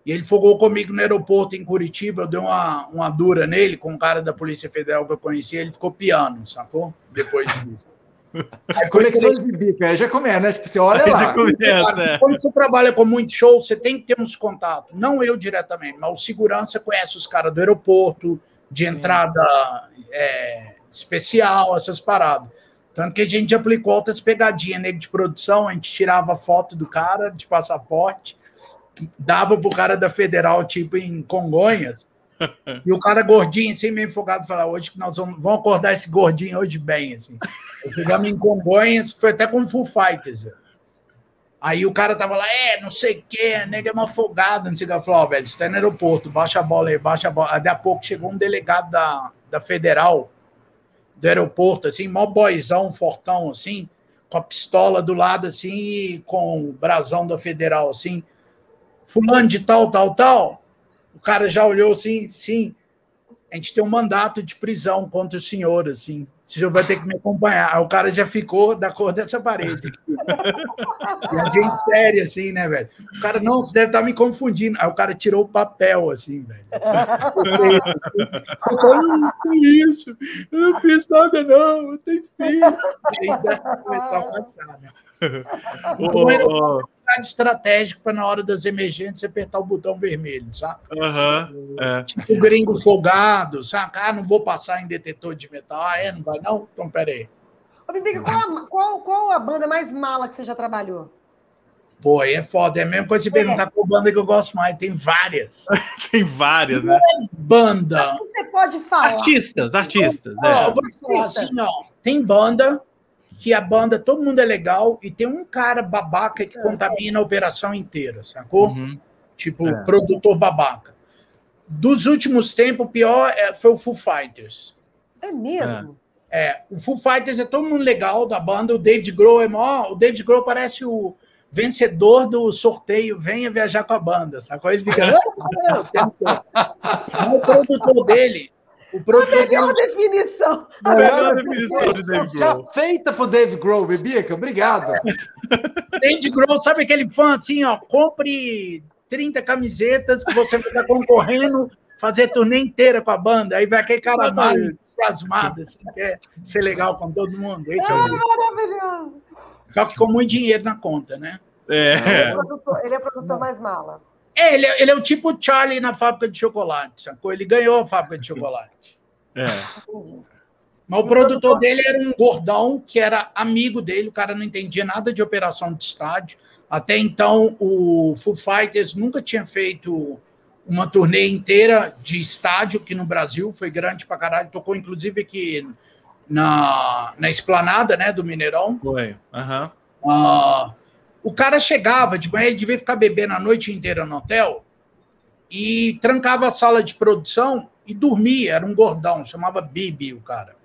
E ele fogou comigo no aeroporto em Curitiba. Eu dei uma, uma dura nele com um cara da Polícia Federal que eu conhecia. Ele ficou piano, sacou? Depois disso. Aí foi conexões Bibica, aí já começa, né? Tipo, você olha Aí lá. já começa, Cara, é. Quando você trabalha com muito show, você tem que ter uns contatos. Não eu diretamente, mas o segurança conhece os caras do aeroporto, de entrada é, especial, essas paradas. Tanto que a gente aplicou outras pegadinhas nele de produção, a gente tirava foto do cara de passaporte, dava pro cara da Federal, tipo em Congonhas, e o cara gordinho, assim, meio folgado, falava, hoje que nós vamos, vamos acordar esse gordinho hoje bem, assim. Eu chegamos em Congonhas, foi até com Full Fighters. Aí o cara tava lá, é, não sei o quê, nega é uma folgada, não sei o que. Falei, ó, velho, você tá no aeroporto, baixa a bola aí, baixa a bola. Aí, Daqui a pouco chegou um delegado da, da Federal, do aeroporto, assim, mó boizão, fortão, assim, com a pistola do lado, assim, e com o brasão da Federal, assim. Fulano de tal, tal, tal. O cara já olhou assim, sim, a gente tem um mandato de prisão contra o senhor, assim. Senhor vai ter que me acompanhar. Aí o cara já ficou da cor dessa parede. E a gente séria, assim, né, velho? O cara, não, você deve estar me confundindo. Aí o cara tirou o papel, assim, velho. Eu falei, não tem isso, eu não fiz nada, não, eu tenho filho. E aí já começou a baixar, né? Então, era um estratégico para na hora das emergências apertar o botão vermelho, sabe? Aham. É. Tipo o gringo folgado, sabe? Ah, não vou passar em detetor de metal. Ah, é? Não vai não? Então, peraí. Ô, Bibica, qual, a- qual, qual a banda mais mala que você já trabalhou? Pô, aí é foda. É a mesma coisa se perguntar qual banda que eu gosto mais. Tem várias. Tem várias, né? Banda. O que você pode falar? Artistas, artistas. Ó, É. eu vou te falar assim, ó. Tem banda que a banda, todo mundo é legal, e tem um cara babaca que contamina a operação inteira, sacou? Uhum. Tipo, É. produtor babaca. Dos últimos tempos, o pior é- foi o Foo Fighters. É mesmo? É, o Foo Fighters é todo mundo legal da banda, o David Grohl é mó, o David Grohl parece o vencedor do sorteio, venha viajar com a banda, sacou? Ele fica, "Ah, o tempo todo." Mas o produtor dele, o produtor dele, Melhor definição. Melhor Melhor definição de Dave Já Grohl. feita pro Dave Grohl, Bibica, obrigado. David Grohl, sabe aquele fã assim, ó, compre 30 camisetas que você vai estar concorrendo, fazer turnê inteira com a banda, aí vai aquele cara mais entusiasmado, assim, quer ser legal com todo mundo, esse é o jeito. Maravilhoso. Só que com muito dinheiro na conta, né? É. Ele é produtor, ele é produtor mais mala. É, ele, é, ele é o tipo Charlie na fábrica de chocolate, sacou? Ele ganhou a fábrica de chocolate. É. Entendi. Mas o produtor dele era um gordão que era amigo dele, o cara não entendia nada de operação de estádio. Até então, o Foo Fighters nunca tinha feito uma turnê inteira de estádio aqui no Brasil, foi grande pra caralho, tocou inclusive aqui na, na esplanada né, do Mineirão. Foi, aham. Uhum. Uh, o cara chegava de manhã, ele devia ficar bebendo a noite inteira no hotel e trancava a sala de produção e dormia. Era um gordão, chamava Bibi o cara.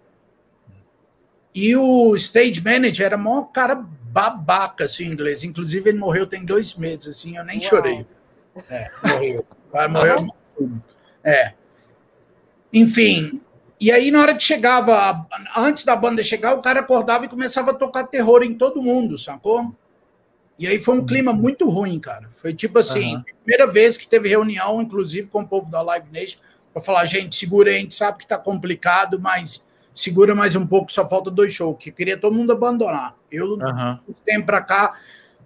E o stage manager era um cara babaca, assim, em inglês. Inclusive, ele morreu tem dois meses, assim, eu nem Uau. chorei. É, morreu. O cara morreu. É. Enfim, e aí, na hora que chegava, antes da banda chegar, o cara acordava e começava a tocar terror em todo mundo, sacou? E aí foi um clima muito ruim, cara. Foi tipo assim, uhum. primeira vez que teve reunião, inclusive com o povo da Live Nation, para falar, gente, segura aí, a gente sabe que tá complicado, mas segura mais um pouco, só falta dois shows, que queria todo mundo abandonar. Eu, uhum. tempo para cá,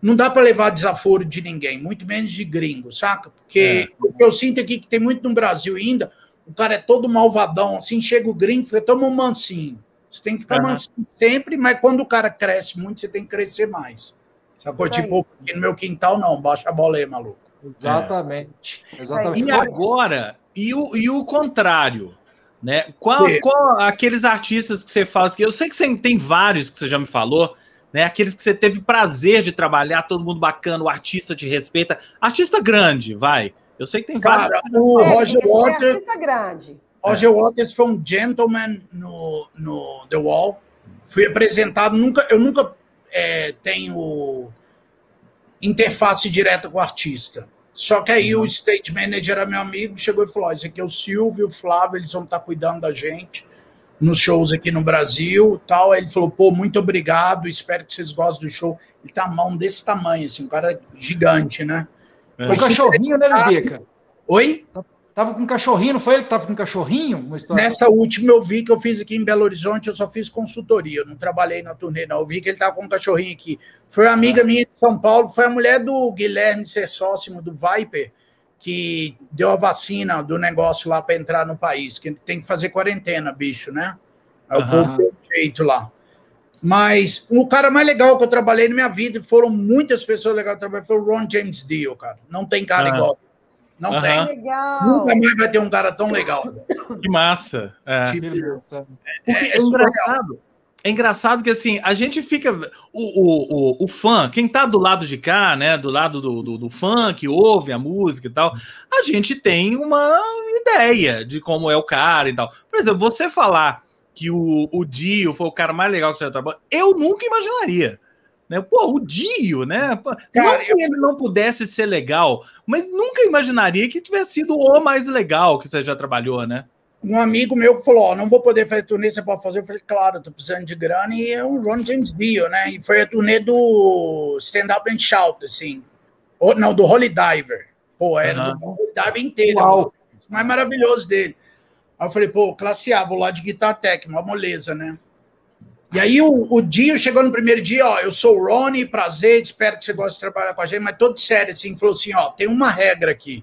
não dá para levar desaforo de ninguém, muito menos de gringo, saca? Porque é. o que eu sinto aqui que tem muito no Brasil ainda, o cara é todo malvadão, assim, chega o gringo, fica todo mansinho. Você tem que ficar uhum. mansinho sempre, mas quando o cara cresce muito, você tem que crescer mais. Sacou? Tipo, aqui no meu quintal, não, baixa a bola aí, maluco. Exatamente. É. Exatamente. E agora, e o, e o contrário? Né? Qual, qual aqueles artistas que você fala? Que eu sei que você tem vários que você já me falou, né? Aqueles que você teve prazer de trabalhar, todo mundo bacana, o artista te respeita. Artista grande, vai. Eu sei que tem Cara, vários. O é, Roger Waters. Artista grande. Roger é. Waters foi um gentleman no, no The Wall. Fui apresentado, nunca, eu nunca é, tenho interface direta com o artista. Só que aí uhum. o stage manager era meu amigo, chegou e falou: esse aqui é o Silvio, o Flávio, eles vão estar cuidando da gente nos shows aqui no Brasil tal. Aí ele falou: pô, muito obrigado, espero que vocês gostem do show. Ele tá mão desse tamanho, assim, um cara gigante, né? É. Foi um cachorrinho, né, Bica? Oi? Tava com um cachorrinho, não foi ele que tava com um cachorrinho? Nessa última eu vi que eu fiz aqui em Belo Horizonte, eu só fiz consultoria, eu não trabalhei na turnê, não. Eu vi que ele tava com um cachorrinho aqui. Foi uma amiga minha de São Paulo, foi a mulher do Guilherme Sessóssimo, do Viper, que deu a vacina do negócio lá para entrar no país, que tem que fazer quarentena, bicho, né? Aí uhum. o povo deu jeito lá. Mas o cara mais legal que eu trabalhei na minha vida, foram muitas pessoas legais que eu trabalhei, foi o Ron James Dio, cara. Não tem cara uhum. igual. Não uhum. tem. Legal. Nunca mais vai ter um cara tão legal. Que massa. É, tipo, é, é, é engraçado. É engraçado que assim, a gente fica. O, o, o, o fã, quem tá do lado de cá, né? Do lado do, do, do fã, que ouve a música e tal, a gente tem uma ideia de como é o cara e tal. Por exemplo, você falar que o, o Dio foi o cara mais legal que você já trabalhou, eu nunca imaginaria. Né? Pô, o Dio, né? Cara, não que ele não pudesse ser legal, mas nunca imaginaria que tivesse sido o mais legal que você já trabalhou, né? Um amigo meu falou: oh, não vou poder fazer turnê, você pode fazer? Eu falei, claro, tô precisando de grana, e é o Ron James Dio, né? E foi a turnê do Stand Up and Shout, assim. Ou, não, do Holy Diver. Pô, era uhum. do Holy Diver inteiro. Uau. O mais maravilhoso dele. Aí eu falei, pô, classe A, vou lá de guitarra tech, uma moleza, né? E aí o, o Dio chegou no primeiro dia, ó, eu sou o Rony, prazer, espero que você goste de trabalhar com a gente, mas todo sério, assim, falou assim, ó, tem uma regra aqui.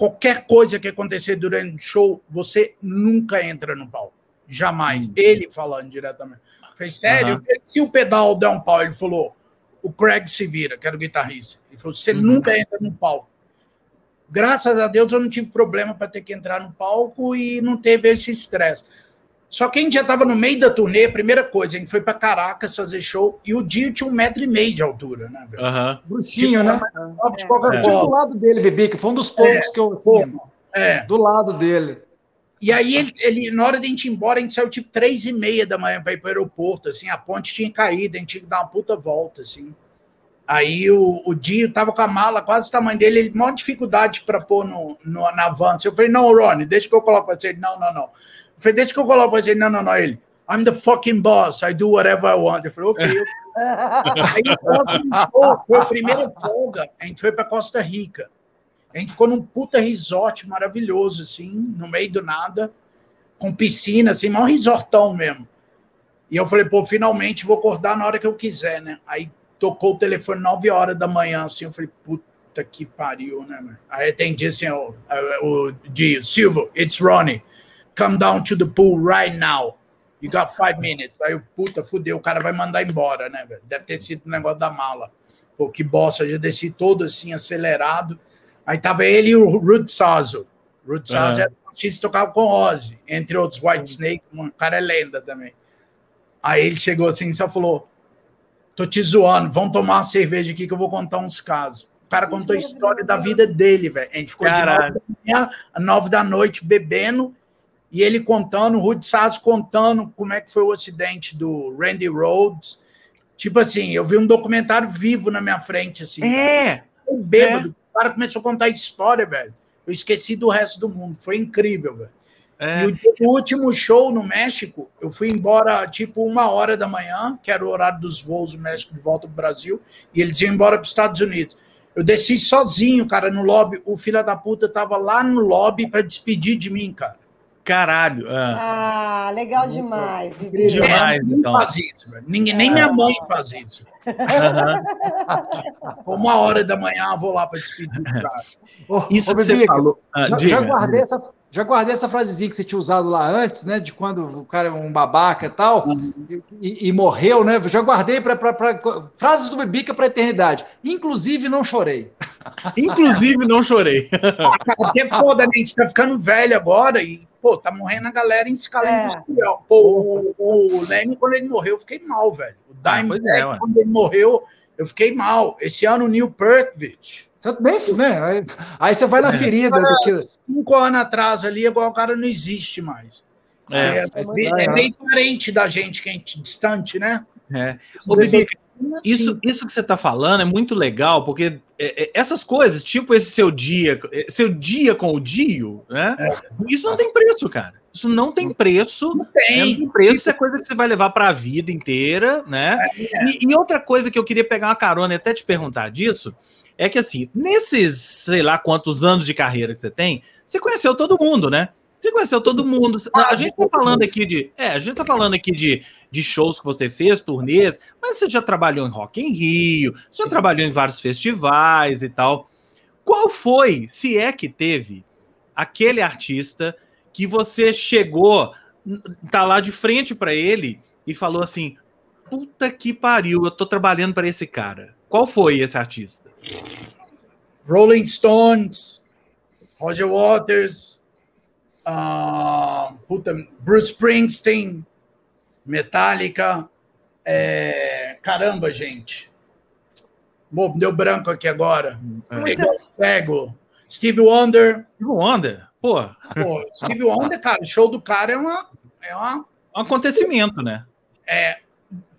Qualquer coisa que acontecer durante o show, você nunca entra no palco. Jamais. Hum. Ele falando diretamente. Falei, sério? Uhum. Se o pedal der um pau, ele falou, o Craig se vira, que era o guitarrista. Ele falou, você uhum. nunca entra no palco. Graças a Deus eu não tive problema para ter que entrar no palco e não teve esse estresse. Só que a gente já estava no meio da turnê, primeira coisa, a gente foi para Caracas fazer show e o Dio tinha um metro e meio de altura, né? Uhum. Bruxinho, tipo, né? De é. Tipo do lado dele, Bebê, que foi um dos poucos é, que eu. Assim, é. Do lado dele. E aí, ele, ele, na hora de a gente ir embora, a gente saiu tipo três e meia da manhã para ir para o aeroporto, assim, a ponte tinha caído, a gente tinha que dar uma puta volta, assim. Aí o, o Dio tava com a mala quase o tamanho dele, ele maior dificuldade para pôr no, no, na van. Eu falei, não, Ronnie, deixa que eu coloco para você. Não, não, não. Falei, deixa que eu coloco você. Não, não, não. Ele, I'm the fucking boss, I do whatever I want. Eu falei, ok. Aí o foi a primeira folga, a gente foi para Costa Rica. A gente ficou num puta resort maravilhoso, assim, no meio do nada, com piscina, assim, maior resortão mesmo. E eu falei, pô, finalmente vou acordar na hora que eu quiser, né? Aí tocou o telefone 9 horas da manhã, assim, eu falei, puta que pariu, né, mano? Aí atendi assim, o, o, o Dio, Silva, it's Ronnie, come down to the pool right now. You got five minutes. Aí eu, puta, fudeu, o cara vai mandar embora, né, velho? Deve ter sido um negócio da mala. Pô, que bosta, eu já desci todo assim, acelerado. Aí tava ele e o Rude Sazo. Rude Sazo Aham. era artista tocava com Ozzy, entre outros, White Snake, um cara é lenda também. Aí ele chegou assim e só falou: tô te zoando, vamos tomar uma cerveja aqui que eu vou contar uns casos. O cara contou a história da vida dele, velho. A gente ficou Caralho. de nove da manhã da noite bebendo e ele contando, o Rudy Sasso contando como é que foi o acidente do Randy Rhodes. Tipo assim, eu vi um documentário vivo na minha frente, assim. É, Um bêbado. O cara começou a contar a história, velho. Eu esqueci do resto do mundo. Foi incrível, velho. é. E o, último show no México, eu fui embora tipo uma hora da manhã, que era o horário dos voos do México de volta pro Brasil, e eles iam embora para os Estados Unidos. Eu desci sozinho, cara, no lobby. O filho da puta tava lá no lobby para despedir de mim, cara. Caralho. ah. Ah, legal demais, Vivi. Demais, então. faz isso, velho. Ninguém, nem minha mãe faz isso. Aham. Uma hora da manhã eu vou lá para despedir. Ô, Isso ô, que você falou. Ah, já, diga. já guardei essa, já guardei essa frasezinha que você tinha usado lá antes, né? De quando o cara é um babaca e tal, e, e- e morreu, né? Já guardei para frases do Bibica para eternidade. Inclusive, não chorei. Inclusive, não chorei. Cara, porque é foda, né? A gente tá ficando velho agora e, pô, tá morrendo a galera em escala É. industrial. Pô, o, o Leme, quando ele morreu, eu fiquei mal, velho. O Ah, pois Dimebag, é, quando ele morreu, eu fiquei mal. Esse ano, o Neil Perkovich. Você também, né? Aí, aí você vai na ferida daquilo. Cinco anos atrás ali, agora o cara não existe mais. É, É, não, é bem parente da gente, que é distante, né? é. Ô, Bibi, Isso, isso que você está falando é muito legal, porque é, é, essas coisas, tipo esse seu dia, é, seu dia com o Dio, né? Isso não tem preço, cara. Isso não tem preço. Não tem. tem preço, isso é coisa que você vai levar para a vida inteira, né? E, e outra coisa que eu queria pegar uma carona e até te perguntar disso é que assim, nesses, sei lá quantos anos de carreira que você tem, você conheceu todo mundo, né? Você conheceu todo mundo. A gente tá falando aqui de. É, a gente tá falando aqui de, de shows que você fez, turnês, mas você já trabalhou em Rock em Rio, já trabalhou em vários festivais e tal. Qual foi, se é que teve, aquele artista que você chegou, tá lá de frente para ele e falou assim: puta que pariu, eu tô trabalhando para esse cara. Qual foi esse artista? Rolling Stones, Roger Waters, ah, puta, Bruce Springsteen, Metallica. é, caramba, gente. Bom, deu branco aqui agora. Pegou cego. Steve Wonder. Steve Wonder? Pô, Pô, Steve Wonder, cara, o show do cara é uma. É uma um acontecimento, né?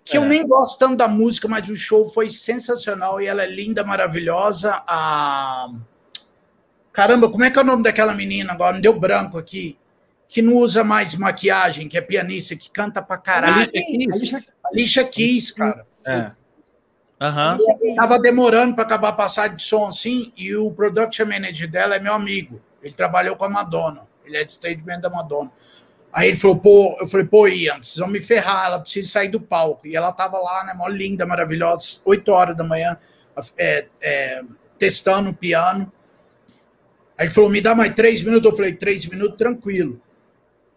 que eu É. nem gosto tanto da música, mas o show foi sensacional e ela é linda, maravilhosa. A... Caramba, como é que é o nome daquela menina agora? Me deu branco aqui. Que não usa mais maquiagem, que é pianista, que canta pra caralho. Alicia Keys? Cara. É. Aham. Tava demorando para acabar a passagem de som assim, e o production manager dela é meu amigo. Ele trabalhou com a Madonna. Ele é de statement da Madonna. Aí ele falou, pô, eu falei, pô, Ian, vocês vão me ferrar, ela precisa sair do palco. E ela tava lá, né, mó linda, maravilhosa, 8 horas da manhã, é, é, testando o piano. Aí ele falou, me dá mais três minutos. Eu falei, três minutos, tranquilo.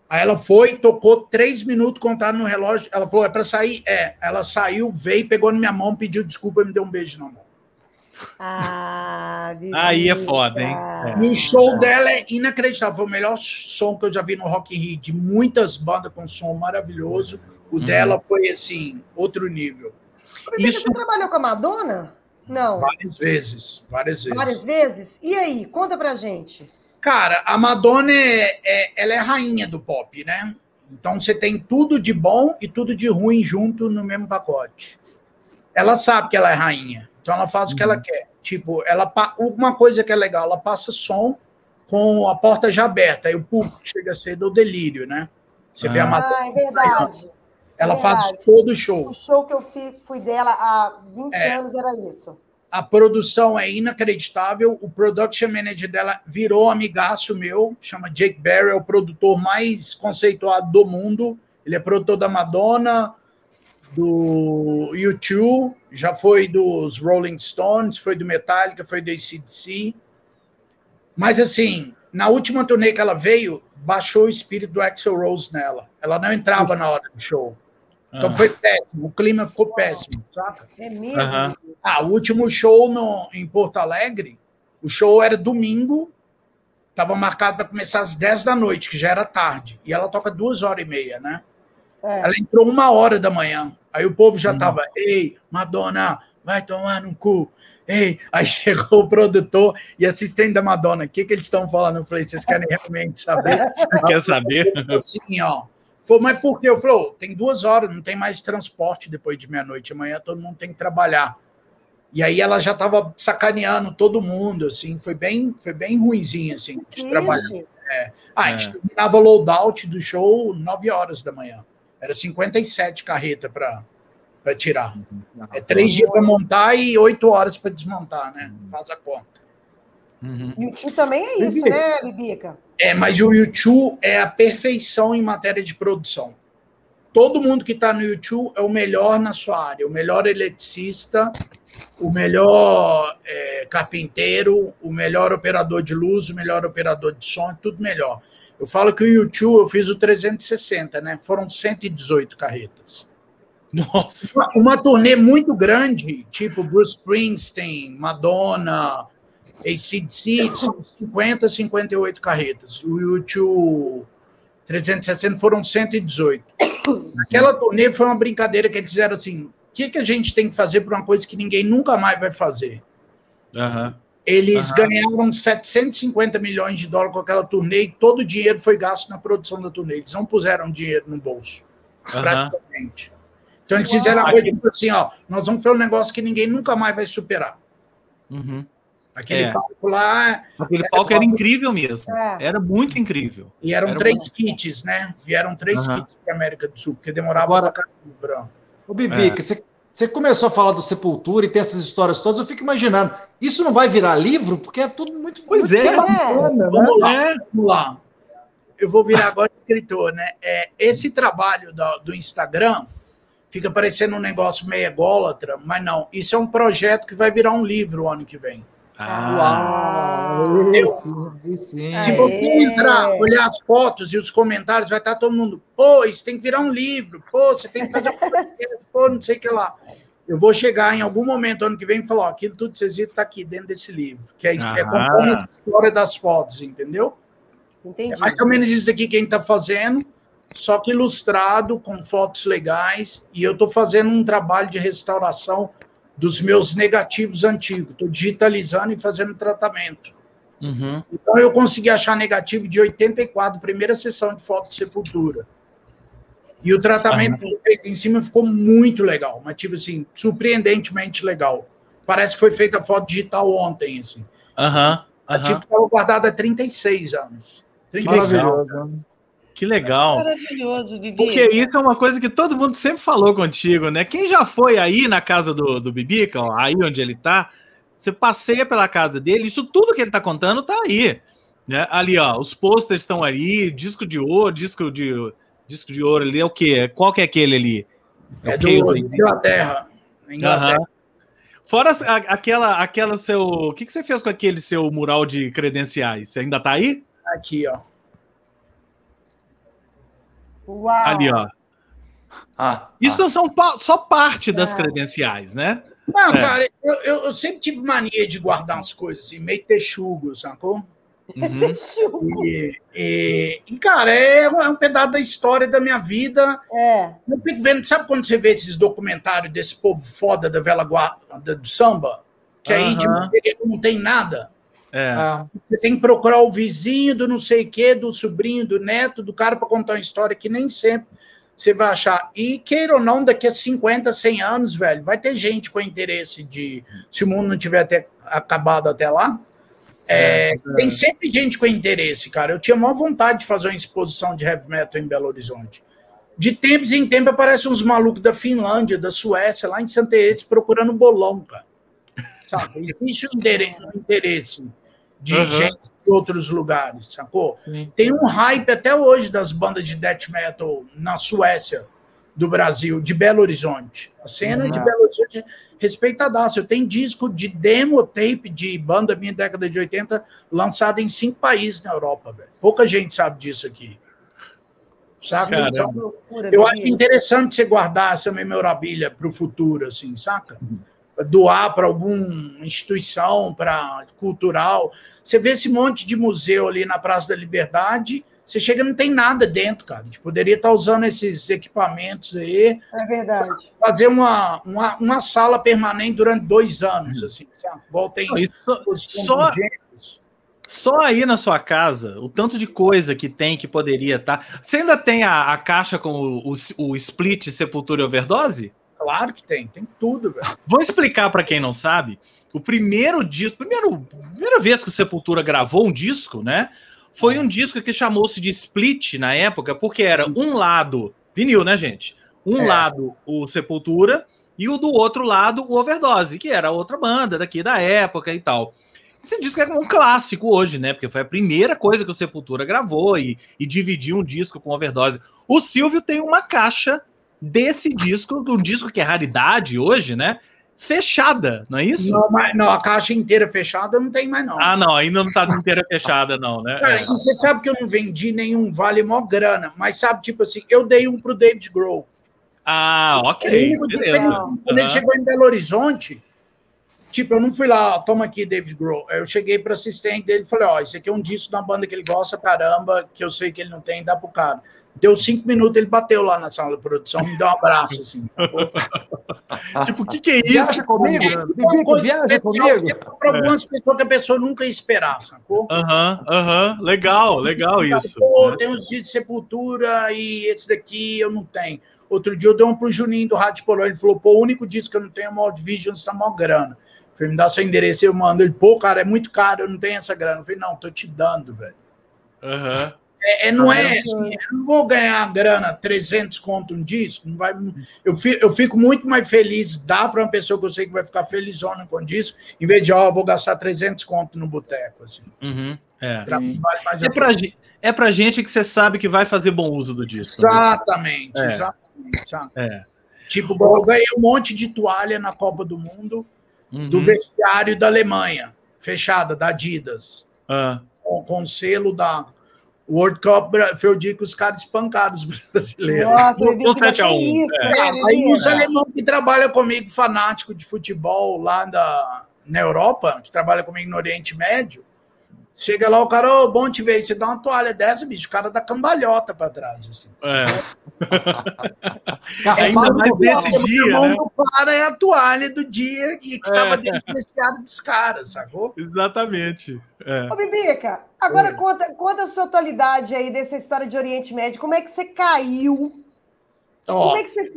Aí ela foi, tocou três minutos, contaram no relógio. Ela falou, é para sair? É. Ela saiu, veio, pegou na minha mão, pediu desculpa e me deu um beijo na mão. Ah, Aí é foda, hein? E o show dela é inacreditável. Foi o melhor som que eu já vi no Rock in Rio, de muitas bandas com som maravilhoso. O Uhum. dela foi, assim, outro nível. Isso... Você trabalhou com a Madonna? Não. Várias vezes, várias vezes. Várias vezes? E aí, conta pra gente. Cara, a Madonna é, é- ela é rainha do pop, né? Então você tem tudo de bom e tudo de ruim junto no mesmo pacote. Ela sabe que ela é rainha, então ela faz o que ela quer. Tipo, ela pa- uma coisa que é legal, ela passa som com a porta já aberta, aí o público chega cedo o delírio, né? Você vê a Ah. Madonna, Ah, é verdade. Ela faz verdade. todo o show. O show que eu fui, fui dela há 20 É. anos era isso. A produção é inacreditável. O production manager dela virou amigaço meu, chama Jake Barry, é o produtor mais conceituado do mundo. Ele é produtor da Madonna, do U2, já foi dos Rolling Stones, foi do Metallica, foi do ACDC. Mas assim, na última turnê que ela veio, baixou o espírito do Axel Rose nela. Ela não entrava na hora do show. Então Ah. foi péssimo, o clima ficou péssimo, saca? É mesmo? Aham. Ah, o último show no, em Porto Alegre, o show era domingo, estava marcado para começar às 10 da noite, que já era tarde. E ela toca duas horas e meia, né? É. Ela entrou uma hora da manhã. Aí o povo já estava, ei, Madonna, vai tomar no cu. Ei, aí chegou o produtor e assistente da Madonna. O que, que eles estão falando? Eu falei, vocês querem realmente saber? Quer saber? assim, ó. Falei, mas por quê? Eu falei, "Ô, tem duas horas, não tem mais transporte depois de meia-noite. Amanhã todo mundo tem que trabalhar. E aí ela já estava sacaneando todo mundo, assim, foi bem, foi bem ruimzinho, assim, de trabalhar. isso? Ah, a gente terminava o loadout do show 9 horas da manhã. Era 57 carreta para tirar. É três dias para montar e oito horas para desmontar, né? Faz a conta. Uhum. E o tio também é isso, Bibi. né, Bibica? É, mas o YouTube é a perfeição em matéria de produção. Todo mundo que está no YouTube é o melhor na sua área, o melhor eletricista, o melhor é, carpinteiro, o melhor operador de luz, o melhor operador de som, é tudo melhor. Eu falo que o YouTube eu fiz o 360, né? Foram 118 carretas. Nossa. Uma, uma turnê muito grande, tipo Bruce Springsteen, Madonna, ACDC, são 50, 58 carretas. O YouTube 360 foram 118. Aquela turnê foi uma brincadeira que eles fizeram assim: o que, que a gente tem que fazer para uma coisa que ninguém nunca mais vai fazer? Eles ganharam 750 milhões de dólares com aquela turnê e todo o dinheiro foi gasto na produção da turnê. Eles não puseram dinheiro no bolso praticamente. Então eles fizeram uma coisa tipo assim, ó, nós vamos fazer um negócio que ninguém nunca mais vai superar. Uhum. Aquele É. palco lá, Aquele palco era incrível mesmo. É. Era muito incrível. e eram Era três bom. kits, né? Vieram três Aham. kits para América do Sul, porque demorava Agora- pra caramba. Ô, Bibi, É. você, começou a falar do Sepultura e tem essas histórias todas, eu fico imaginando, isso não vai virar livro? Porque é tudo muito, Pois muito é. bacana, né? Vamos lá, É. vamos lá. Eu vou virar agora escritor, né? É, esse trabalho do, do Instagram fica parecendo um negócio meio ególatra, mas não. Isso é um projeto que vai virar um livro o ano que vem. Ah. Uau! Aí sim, sim. É. Se você entrar, olhar as fotos e os comentários, vai estar todo mundo, pô, isso tem que virar um livro, pô, você tem que fazer um podcast, pô, não sei o que lá. Eu vou chegar em algum momento ano que vem e falar, ó, aquilo tudo que vocês viram está aqui dentro desse livro, que é, é contando a história das fotos, entendeu? Entendi. É mais ou menos isso aqui que a gente está fazendo, só que ilustrado, com fotos legais, e eu estou fazendo um trabalho de restauração dos meus negativos antigos. Estou digitalizando e fazendo tratamento. Uhum. Então eu consegui achar negativo de 84, primeira sessão de foto de sepultura. E o tratamento que foi feito em cima ficou muito legal, mas tipo assim, surpreendentemente legal. Parece que foi feita a foto digital ontem, assim. Aham. A Aham. tive estava guardada há 36 anos. 36 anos. Que legal. Maravilhoso, Bibi. Porque isso é uma coisa que todo mundo sempre falou contigo, né? Quem já foi aí na casa do, do Bibica, ó, aí onde ele tá, você passeia pela casa dele, isso tudo que ele tá contando tá aí. Né? Ali, ó, os posters estão aí, disco de ouro, disco de, disco de ouro ali, é o quê? Qual que é aquele ali? É o do. Inglaterra. Inglaterra. Aham. Fora a- aquela, aquela seu. O que, que você fez com aquele seu mural de credenciais? Você ainda tá aí? Aqui, ó. Uau! Ali, ó. Ah, Isso são pa- só parte das Ah. credenciais, né? Não, É. cara, eu, eu, eu sempre tive mania de guardar umas coisas assim, meio texugo, sacou? Uhum. E, e- e, cara, é, um- é um pedaço da história da minha vida. É. Eu fico vendo, sabe quando você vê esses documentários desse povo foda da velha guarda do samba? Que aí de material não tem nada. É. ah, Você tem que procurar o vizinho do não sei o quê, do sobrinho, do neto, do cara para contar uma história que nem sempre você vai achar. E queira ou não, daqui a 50, 100 anos, velho, vai ter gente com interesse de. Se o mundo não tiver até, acabado até lá. é, tem sempre gente com interesse, cara. Eu tinha maior vontade de fazer uma exposição de heavy metal em Belo Horizonte. De tempos em tempos aparecem uns malucos da Finlândia, da Suécia, lá em Santa Etes, procurando bolão, cara. Sabe? Existe um interesse, um interesse de Uhum. gente de outros lugares, sacou? sim. Tem um hype até hoje das bandas de death metal na Suécia. do Brasil, de Belo Horizonte. A cena de Belo Horizonte respeitadaço. Eu tenho disco de demo tape de banda minha década de 80 lançado em cinco países na Europa, velho. Pouca gente sabe disso aqui. Saca? Então, eu acho interessante você guardar essa memorabilia para o futuro, assim, saca? Doar para alguma instituição, para cultural. Você vê esse monte de museu ali na Praça da Liberdade, você chega não tem nada dentro, cara. A gente poderia estar usando esses equipamentos aí. É verdade. Fazer uma, uma, uma sala permanente durante dois anos, assim, sabe? Tem. Só, só, só, aí na sua casa, o tanto de coisa que tem que poderia estar. Tá... Você ainda tem a, a caixa com o, o, o split Sepultura e Overdose? Claro que tem, tem tudo, velho. Vou explicar para quem não sabe. O primeiro disco, primeiro, primeira vez que o Sepultura gravou um disco, né? Foi um disco que chamou-se de Split na época, porque era um lado, vinil, né, gente? Um é. lado o Sepultura e o do outro lado o Overdose, que era outra banda daqui da época e tal. Esse disco é um clássico hoje, né? Porque foi a primeira coisa que o Sepultura gravou e, e dividiu um disco com overdose. O Silvio tem uma caixa desse disco, um disco que é raridade hoje, né? fechada, não é isso? Não, mas, não, a caixa inteira fechada não tem mais, não. Ah, não, ainda não está inteira fechada, não, né? Cara, é. e você sabe que eu não vendi nenhum vale mó grana, mas sabe, tipo assim, eu dei um pro David Grohl. Ah, ok. quando ele chegou em Belo Horizonte, tipo, eu não fui lá, toma aqui, David Grohl. Eu cheguei para assistente dele e falei, ó, esse aqui é um disco da banda que ele gosta, caramba, que eu sei que ele não tem, dá pro cara. Deu cinco minutos, ele bateu lá na sala de produção, me deu um abraço, assim. tipo, o que, que é isso? Viaja comigo? É, viaja comigo? Para algumas é. pessoas que a pessoa nunca ia esperar, sacou? Aham, uhum, aham, uhum. legal, legal isso. Pô, né? Tem uns dias de sepultura e esse daqui eu não tenho. Outro dia eu dei um pro Juninho do Rádio Polônia, ele falou, pô, o único disco que eu não tenho é o Mod Vision, está mó grana. Eu falei, me dá seu endereço, eu mando. Ele, pô, cara, é muito caro, eu não tenho essa grana. Eu falei, não, tô te dando, velho. Aham. Uhum. É, é, não é assim, eu não vou ganhar grana, 300 conto um disco, não vai, eu, fico, eu fico muito mais feliz dar para uma pessoa que eu sei que vai ficar felizona com disco, em vez de, ó, oh, vou gastar 300 conto no boteco, assim. Uhum, é. é, pra, é pra gente que você sabe que vai fazer bom uso do disco. Exatamente, né? exatamente. É. Tipo, eu ganhei um monte de toalha na Copa do Mundo uhum. do vestiário da Alemanha, fechada, da Adidas. Ah. Com, com selo da o World Cup foi o dia que os caras espancaram os brasileiros. Nossa, 7x1. Isso, é. né, Aí os alemães que trabalham comigo, fanático de futebol lá da, na Europa, que trabalha comigo no Oriente Médio, chega lá, o cara, oh, bom te ver, você dá uma toalha dessa, bicho, o cara dá cambalhota para trás. Assim. É. Ainda mais desse dia, né? O cara é a toalha do dia que estava é. dentro do vestiário dos caras, sacou? Exatamente. É. Ô, Bibica, agora conta, conta a sua atualidade aí dessa história de Oriente Médio. Como é que você caiu? Oh. Como é que você...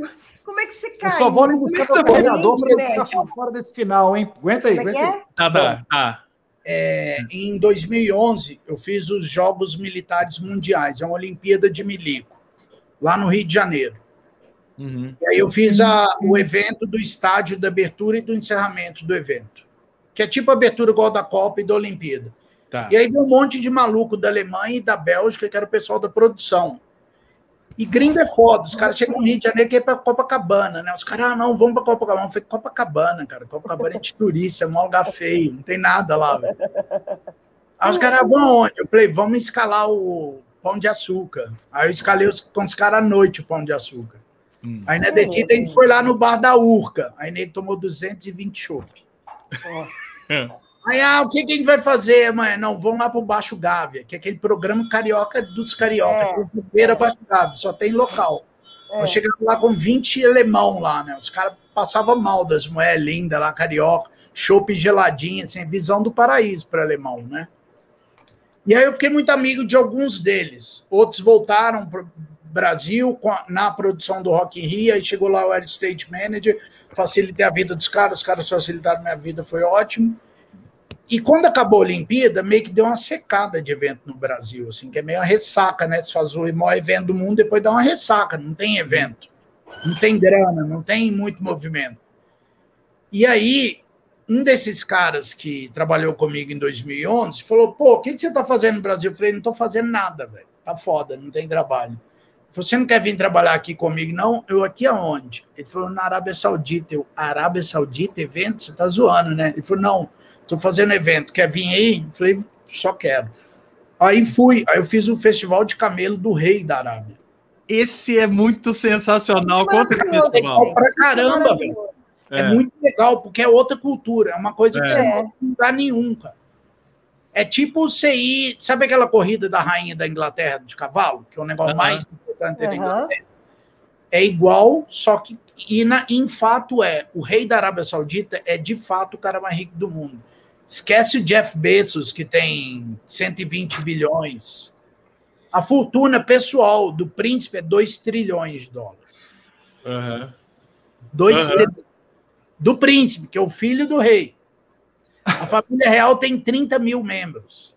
Como é que você caiu? Eu só vou buscar meu corredor para ficar fora desse final, hein? Aguenta aí, é aguenta aí. É? Tá, tá, tá. É, em 2011, eu fiz os Jogos Militares Mundiais, é uma Olimpíada de Milico, lá no Rio de Janeiro. Uhum. E aí eu fiz a, o evento do estádio da abertura e do encerramento do evento, que é tipo a abertura igual da Copa e da Olimpíada. Tá. E aí veio um monte de maluco da Alemanha e da Bélgica, que era o pessoal da produção. E gringo é foda. Os caras chegam no Rio de Janeiro que é pra Copacabana, né? Os caras, ah, não, vamos pra Copacabana. Eu falei, Copacabana, cara. Copacabana é de turista, é um lugar feio, não tem nada lá, velho. Aí os caras vão aonde? Eu falei, vamos escalar o Pão de Açúcar. Aí eu escalei os, com os caras à noite o Pão de Açúcar. Hum. Aí na descida a gente foi lá no bar da Urca. Aí ele tomou 220 chopp. Oh. Aí, ah, o que, que a gente vai fazer, mãe? Não, vamos lá para o Baixo Gávea, que é aquele programa carioca dos carioca, é, é. Baixo Gávea, só tem local. É. Eu cheguei lá com 20 alemão lá, né? Os caras passavam mal das mulheres lindas lá, carioca, chopp geladinha, assim, visão do paraíso para alemão, né? E aí eu fiquei muito amigo de alguns deles. Outros voltaram para o Brasil na produção do Rock in Rio, aí chegou lá o Air State Manager, facilitei a vida dos caras, os caras facilitaram minha vida, foi ótimo. E quando acabou a Olimpíada, meio que deu uma secada de evento no Brasil, assim, que é meio uma ressaca, né? Se faz o maior evento do mundo, depois dá uma ressaca, não tem evento, não tem grana, não tem muito movimento. E aí, um desses caras que trabalhou comigo em 2011 falou: pô, o que, que você está fazendo no Brasil? Eu falei: não estou fazendo nada, velho, tá foda, não tem trabalho. Você não quer vir trabalhar aqui comigo, não? Eu aqui aonde? Ele falou, na Arábia Saudita. Eu, Arábia Saudita, evento? Você tá zoando, né? Ele falou, não, tô fazendo evento, quer vir aí? Eu falei, só quero. Aí fui, aí eu fiz o festival de camelo do rei da Arábia. Esse é muito sensacional. Conta esse festival. Pra caramba, velho. É. é. muito legal, porque é outra cultura, é uma coisa que é. você não pode lugar nenhum, cara. É tipo você ir. Sabe aquela corrida da rainha da Inglaterra de cavalo? Que é o negócio uhum. mais importante da Inglaterra. É igual, só que. E na, em fato é: o rei da Arábia Saudita é de fato o cara mais rico do mundo. Esquece o Jeff Bezos, que tem 120 bilhões. A fortuna pessoal do príncipe é 2 trilhões de dólares. Uhum. 2 uhum. trilhões. Do príncipe, que é o filho do rei. A família real tem 30 mil membros.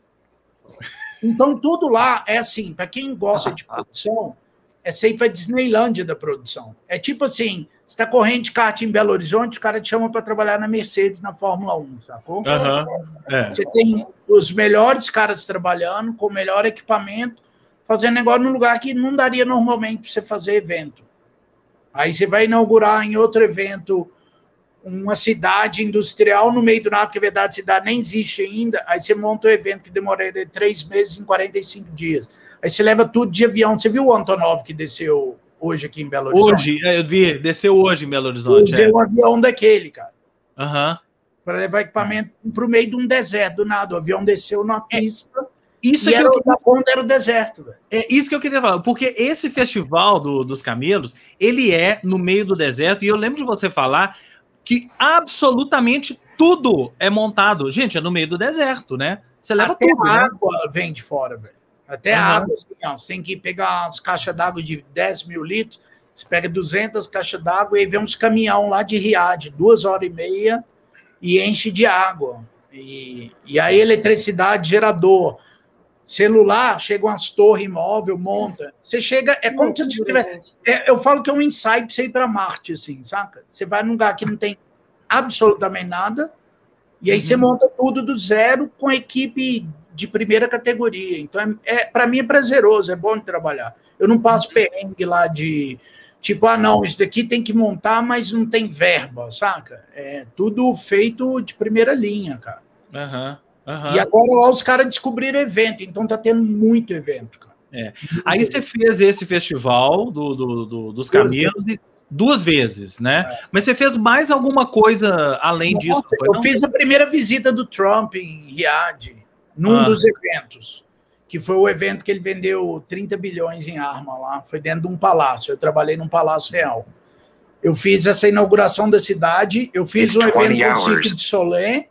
Então, tudo lá é assim, para quem gosta de produção, é sempre para Disneylândia da produção. É tipo assim, você está correndo de kart em Belo Horizonte, o cara te chama para trabalhar na Mercedes, na Fórmula 1, sacou? Uhum. É. Você tem os melhores caras trabalhando, com o melhor equipamento, fazendo negócio num lugar que não daria normalmente para você fazer evento. Aí você vai inaugurar em outro evento uma cidade industrial no meio do nada, que a verdade a cidade nem existe ainda, aí você monta um evento que demoraria três meses em 45 dias. Aí você leva tudo de avião. Você viu o Antonov que desceu hoje aqui em Belo Horizonte? Hoje, é, eu vi, desceu hoje em Belo Horizonte. Usei é. um avião daquele, cara. Aham. Uhum. Para levar equipamento para o meio de um deserto, do nada. O avião desceu na é, pista. É. Isso e que era, eu queria... Era o deserto. Véio. É isso que eu queria falar, porque esse festival do, dos camelos, ele é no meio do deserto, e eu lembro de você falar que absolutamente tudo é montado. Gente, é no meio do deserto, né? Você leva Até tudo. A né? água vem de fora, velho. Até uhum. água, assim, ó, você tem que pegar as caixas d'água de 10 mil litros, você pega 200 caixas d'água e vê uns caminhão lá de Riad, duas horas e meia, e enche de água. E, e aí eletricidade, gerador, celular, chega umas torres imóvel, monta. Você chega, é como se você tiver. É, eu falo que é um ensaio para você ir para Marte, assim, saca? Você vai num lugar que não tem absolutamente nada, e aí uhum. você monta tudo do zero com equipe de primeira categoria. Então, é, é para mim é prazeroso, é bom de trabalhar. Eu não passo uhum. perrengue lá de tipo, ah, não, isso daqui tem que montar, mas não tem verba, saca? É tudo feito de primeira linha, cara. Aham. Uhum. Uhum. E agora lá os caras descobriram evento, então tá tendo muito evento, cara. É. Aí você fez esse festival do, do, do dos camelos duas, duas vezes, né? É. Mas você fez mais alguma coisa além Nossa, disso? Eu não? fiz a primeira visita do Trump em Riad, num ah. dos eventos, que foi o evento que ele vendeu 30 bilhões em arma lá, foi dentro de um palácio. Eu trabalhei num palácio real. Eu fiz essa inauguração da cidade, eu fiz um evento no Cirque de Soleil,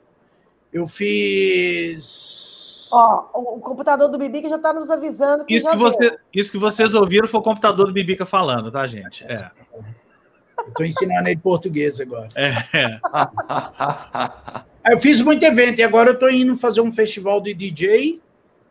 eu fiz. Ó, o computador do Bibica já está nos avisando que isso que, você, isso que vocês ouviram foi o computador do Bibica falando, tá, gente? É. Estou ensinando ele português agora. É. Eu fiz muito evento e agora eu estou indo fazer um festival de DJ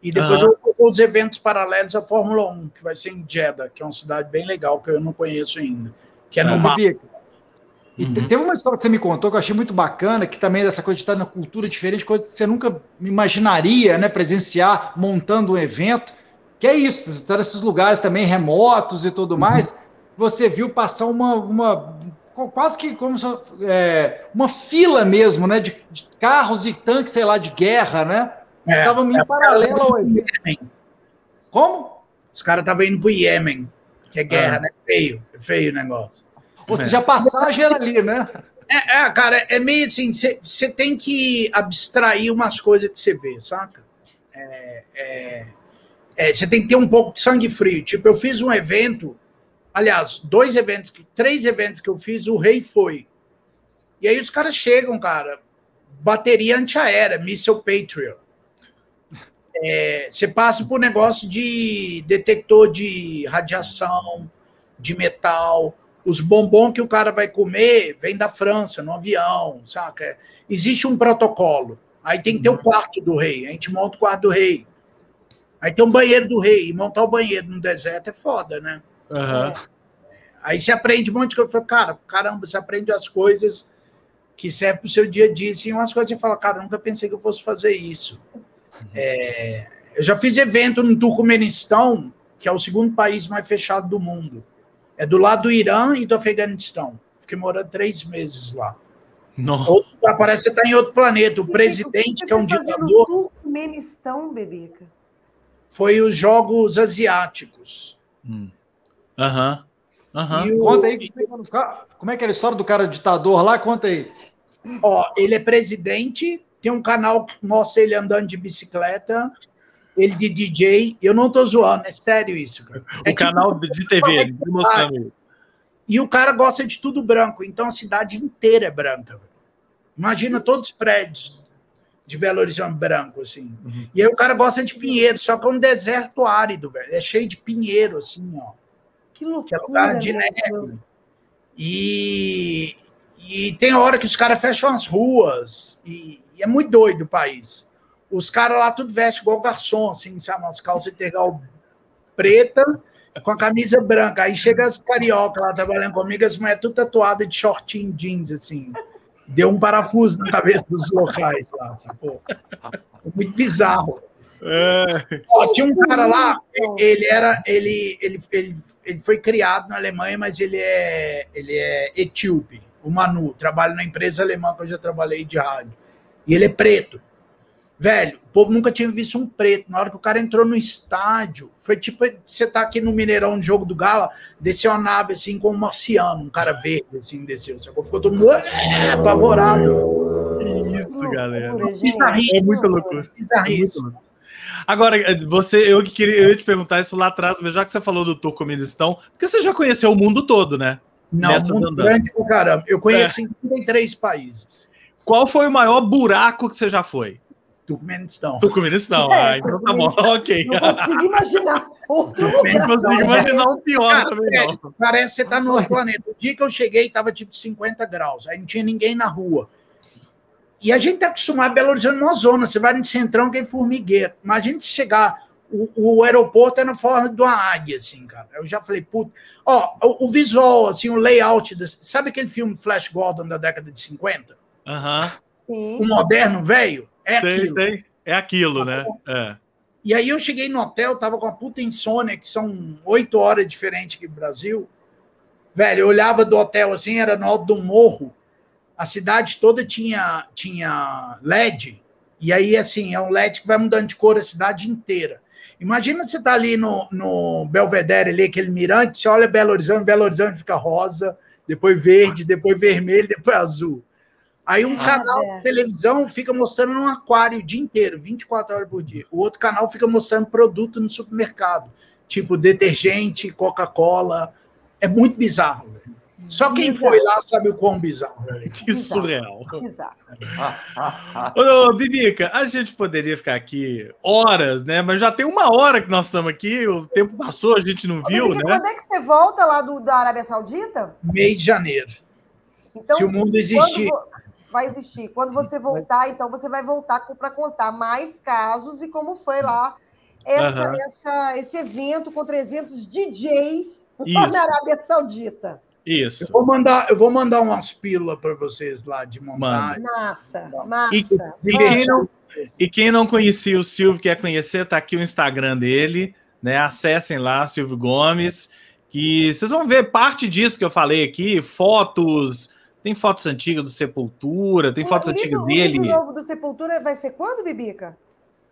e depois uhum. eu vou fazer os eventos paralelos à Fórmula 1, que vai ser em Jeddah, que é uma cidade bem legal que eu não conheço ainda, que é no mar. E uhum. teve uma história que você me contou que eu achei muito bacana, que também é dessa coisa de estar na cultura diferente, coisa que você nunca imaginaria, né, presenciar montando um evento, que é isso, você está nesses lugares também remotos e tudo uhum. mais, você viu passar uma, uma quase que como se, é, uma fila mesmo, né, de, de, carros e tanques, sei lá, de guerra, né? Estavam é, em é, paralelo ao evento. Como? Os caras estavam indo para o Iêmen, que é guerra, ah. né? Feio, é feio o negócio. Ou seja, a passagem era ali, né? É, é cara, é meio assim, você tem que abstrair umas coisas que você vê, saca? Você é, é, é tem que ter um pouco de sangue frio. Tipo, eu fiz um evento, aliás, dois eventos, três eventos que eu fiz, o rei foi. E aí os caras chegam, cara, bateria antiaérea, missile Patriot. Você passa por negócio de detector de radiação, de metal, os bombons que o cara vai comer vem da França, no avião, saca? Existe um protocolo. Aí tem que ter o quarto do rei. A gente monta o quarto do rei. Aí tem um banheiro do rei. E montar o banheiro no deserto é foda, né? Uhum. Aí você aprende um monte de coisa. Eu falo, cara, caramba, você aprende as coisas que servem para o seu dia a dia. E umas coisas você fala, cara, nunca pensei que eu fosse fazer isso. Uhum. É, eu já fiz evento no Turcomenistão que é o segundo país mais fechado do mundo. É do lado do Irã e do Afeganistão. Fiquei morando três meses lá. Nossa. Outro, parece que você está em outro planeta. O presidente, que é um tá ditador, Turcomenistão, Bebeca. foi os Jogos Asiáticos. Hum. Aham. E o- Conta aí como é que era a história do cara ditador lá? Conta aí. Ó, ele é presidente, tem um canal que mostra ele andando de bicicleta, ele de DJ. Eu não tô zoando, é sério isso, cara. É O canal de de TV, ele tá mostrando isso. E o cara gosta de tudo branco, então a cidade inteira é branca. Imagina todos os prédios de Belo Horizonte branco, assim. Uhum. E aí o cara gosta de pinheiro, só que é um deserto árido, velho. É cheio de pinheiro, assim, ó. Que Que é loucura. lugar de meu Deus. neve. E, e tem hora que os caras fecham as ruas. E, e é muito doido o país. Os caras lá tudo veste igual garçom, assim, sabe? Umas calças integral preta com a camisa branca. Aí chega as carioca lá trabalhando comigo, as mulheres tudo tatuadas de shortinho jeans, assim. Deu um parafuso na cabeça dos locais lá. Sacou? Muito bizarro. É. Ó, tinha um cara lá, ele era, ele, ele, ele, ele foi criado na Alemanha, mas ele é, ele é etíope, o Manu, trabalha na empresa alemã que eu já trabalhei de rádio. E ele é preto. Velho, o povo nunca tinha visto um preto. Na hora que o cara entrou no estádio, foi tipo você tá aqui no Mineirão no jogo do Gala, desceu uma nave assim com um marciano, um cara verde assim, desceu. Sacou? Ficou todo mundo "É", apavorado. Que isso, galera. Bizarrice. É muita loucura. Bizarrice. Agora, você, eu que queria eu ia te perguntar isso lá atrás, mas já que você falou do Turcomenistão, porque você já conheceu o mundo todo, né? Não, Nessas muito andanças. grande pra caramba. Eu conheço em 33 países. Qual foi o maior buraco que você já foi? Turcomenistão. Turcomenistão. É, ah, então tá bom, ok. Não consigo imaginar outro Não lugar. consigo imaginar um pior Cara, também, sério, não. parece que você tá no outro planeta. O dia que eu cheguei, tava tipo 50 graus. Aí não tinha ninguém na rua. E a gente tá acostumado a Belo Horizonte numa zona. Você vai no centrão que é formigueiro. Imagina se chegar. O, o aeroporto é na forma de uma águia, assim, cara. Eu já falei, puta. Ó, o, o visual, assim, o layout. das- sabe aquele filme Flash Gordon da década de 50? Aham. Sim. O moderno, velho? É Sei, aquilo. sei. É aquilo, né? É. E aí eu cheguei no hotel, tava com uma puta insônia, que são oito horas diferentes aqui do Brasil. Velho, eu olhava do hotel assim, era no alto do morro. A cidade toda tinha, tinha LED. E aí, assim, é um LED que vai mudando de cor a cidade inteira. Imagina você tá ali no, no Belvedere, ali, aquele mirante, você olha Belo Horizonte, Belo Horizonte fica rosa, depois verde, depois vermelho, depois azul. Aí um Ah, canal é. de televisão fica mostrando um aquário o dia inteiro, 24 horas por dia. O outro canal fica mostrando produto no supermercado, tipo detergente, Coca-Cola. É muito bizarro. velho. Só quem foi lá sabe o quão bizarro. velho. Que Bizarro. surreal. Bizarro. Ô, Bibica, a gente poderia ficar aqui horas, né? Mas já tem uma hora que nós estamos aqui, o tempo passou, a gente não Ô, viu, Bibica, né? Quando é que você volta lá do, da Arábia Saudita? Mês de janeiro. Então, Se o mundo existir. vai existir. Quando você voltar, então você vai voltar para contar mais casos e como foi lá essa, Aham. essa- esse evento com 300 DJs Isso. na Arábia Saudita. Isso. Eu vou mandar, eu vou mandar umas pílulas para vocês lá de montagem. Massa, E- massa. E quem, não, e quem não conhecia o Silvio, quer conhecer, tá aqui o Instagram dele, né? Acessem lá, Silvio Gomes, que vocês vão ver parte disso que eu falei aqui, fotos, tem fotos antigas do Sepultura, tem fotos o antigas livro, o livro dele, novo do Sepultura vai ser quando, Bibica?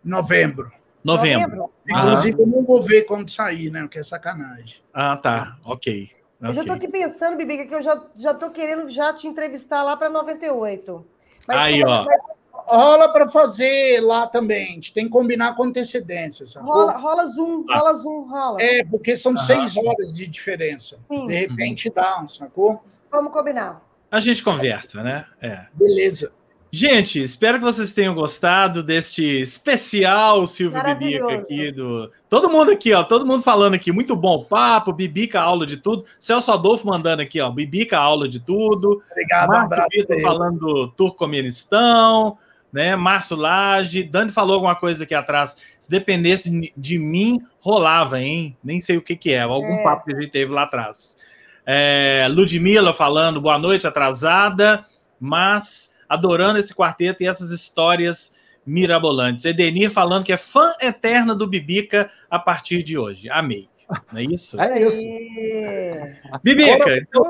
Novembro. novembro. Inclusive, eu não vou ver quando sair, né? Porque é sacanagem. Ah, tá, ok. Eu já tô aqui pensando, Bibica, que eu já, já tô querendo já te entrevistar lá para 98. Aí, ó. mas Rola para fazer lá também. A gente tem que combinar com antecedência, sacou? rola, rola Zoom, Ah. rola Zoom, rola. É, porque são Aham. seis horas de diferença. Sim, De repente dá, sacou? vamos combinar. A gente conversa, né? É. Beleza. Gente, espero que vocês tenham gostado deste especial Silvio Bibica aqui do. Todo mundo aqui, ó, todo mundo falando aqui, muito bom papo, Bibica aula de tudo. Celso Adolfo mandando aqui, ó, Bibica aula de tudo. Obrigado, um Marco abraço. Vitor falando do Turcomenistão, né? Márcio Lage, Dani falou alguma coisa aqui atrás. Se dependesse de mim, rolava, hein? Nem sei o que que é, algum É. papo que a gente teve lá atrás. É, Ludmilla falando boa noite, atrasada, mas adorando esse quarteto e essas histórias mirabolantes. Edenir falando que é fã eterna do Bibica a partir de hoje. Amei. Não é isso? É isso. E... Bibica, então,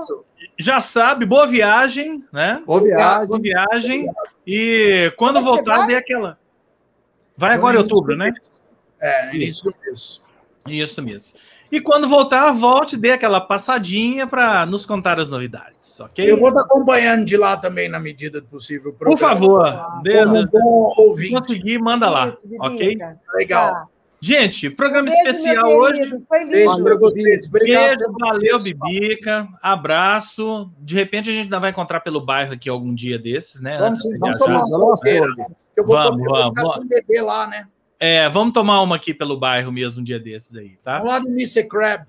já sabe, boa viagem, né? Boa viagem. Boa viagem. E quando é voltar, vai? dê aquela. Vai agora em outubro, né? É, isso mesmo. Isso mesmo. E quando voltar, volte, dê aquela passadinha para nos contar as novidades, ok? Eu vou estar acompanhando de lá também, na medida do possível. Por favor, dê, Como um se bom ouvinte. conseguir, manda lá, Isso, ok? Legal. Tá. Gente, programa Beijo, especial hoje. Foi Beijo lindo. para vocês. Obrigado. Beijo, valeu, Bibica. Abraço. De repente a gente ainda vai encontrar pelo bairro aqui algum dia desses, né? Vamos, Antes vamos tomar uma. Eu vou, Vamos, eu vou vamos, vamos. beber lá, né? É, vamos tomar uma aqui pelo bairro mesmo um dia desses aí, tá? Vamos lá no Mr. Crab.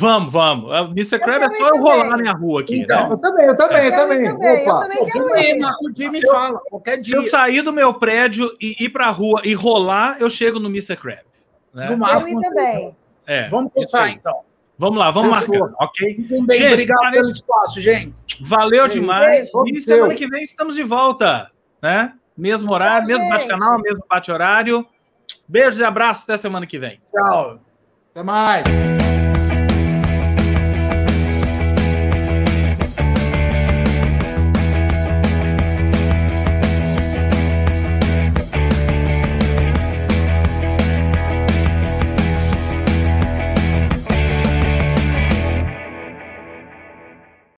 Vamos, vamos. A Mr. Crab é também, só eu rolar também. na minha rua aqui, Então, né? Eu também, eu também, eu Eu também. também, eu Opa. também Pô, quero vamos aí, ir. marca o dia me Se eu- fala. Qualquer Se eu sair do meu prédio e ir pra rua e rolar, eu chego no Mr. Crab. né? No Quero máximo. ir também. É, Vamos aí. então. Vamos lá, vamos Fechou. marcar, ok? Bem, Gente, obrigado valeu. pelo espaço, gente. Valeu demais. beijo, E seu. semana que vem estamos de volta, né? Mesmo horário, Tchau, mesmo bate-canal, mesmo bate-horário. Beijos e abraços até semana que vem. Tchau. Até mais.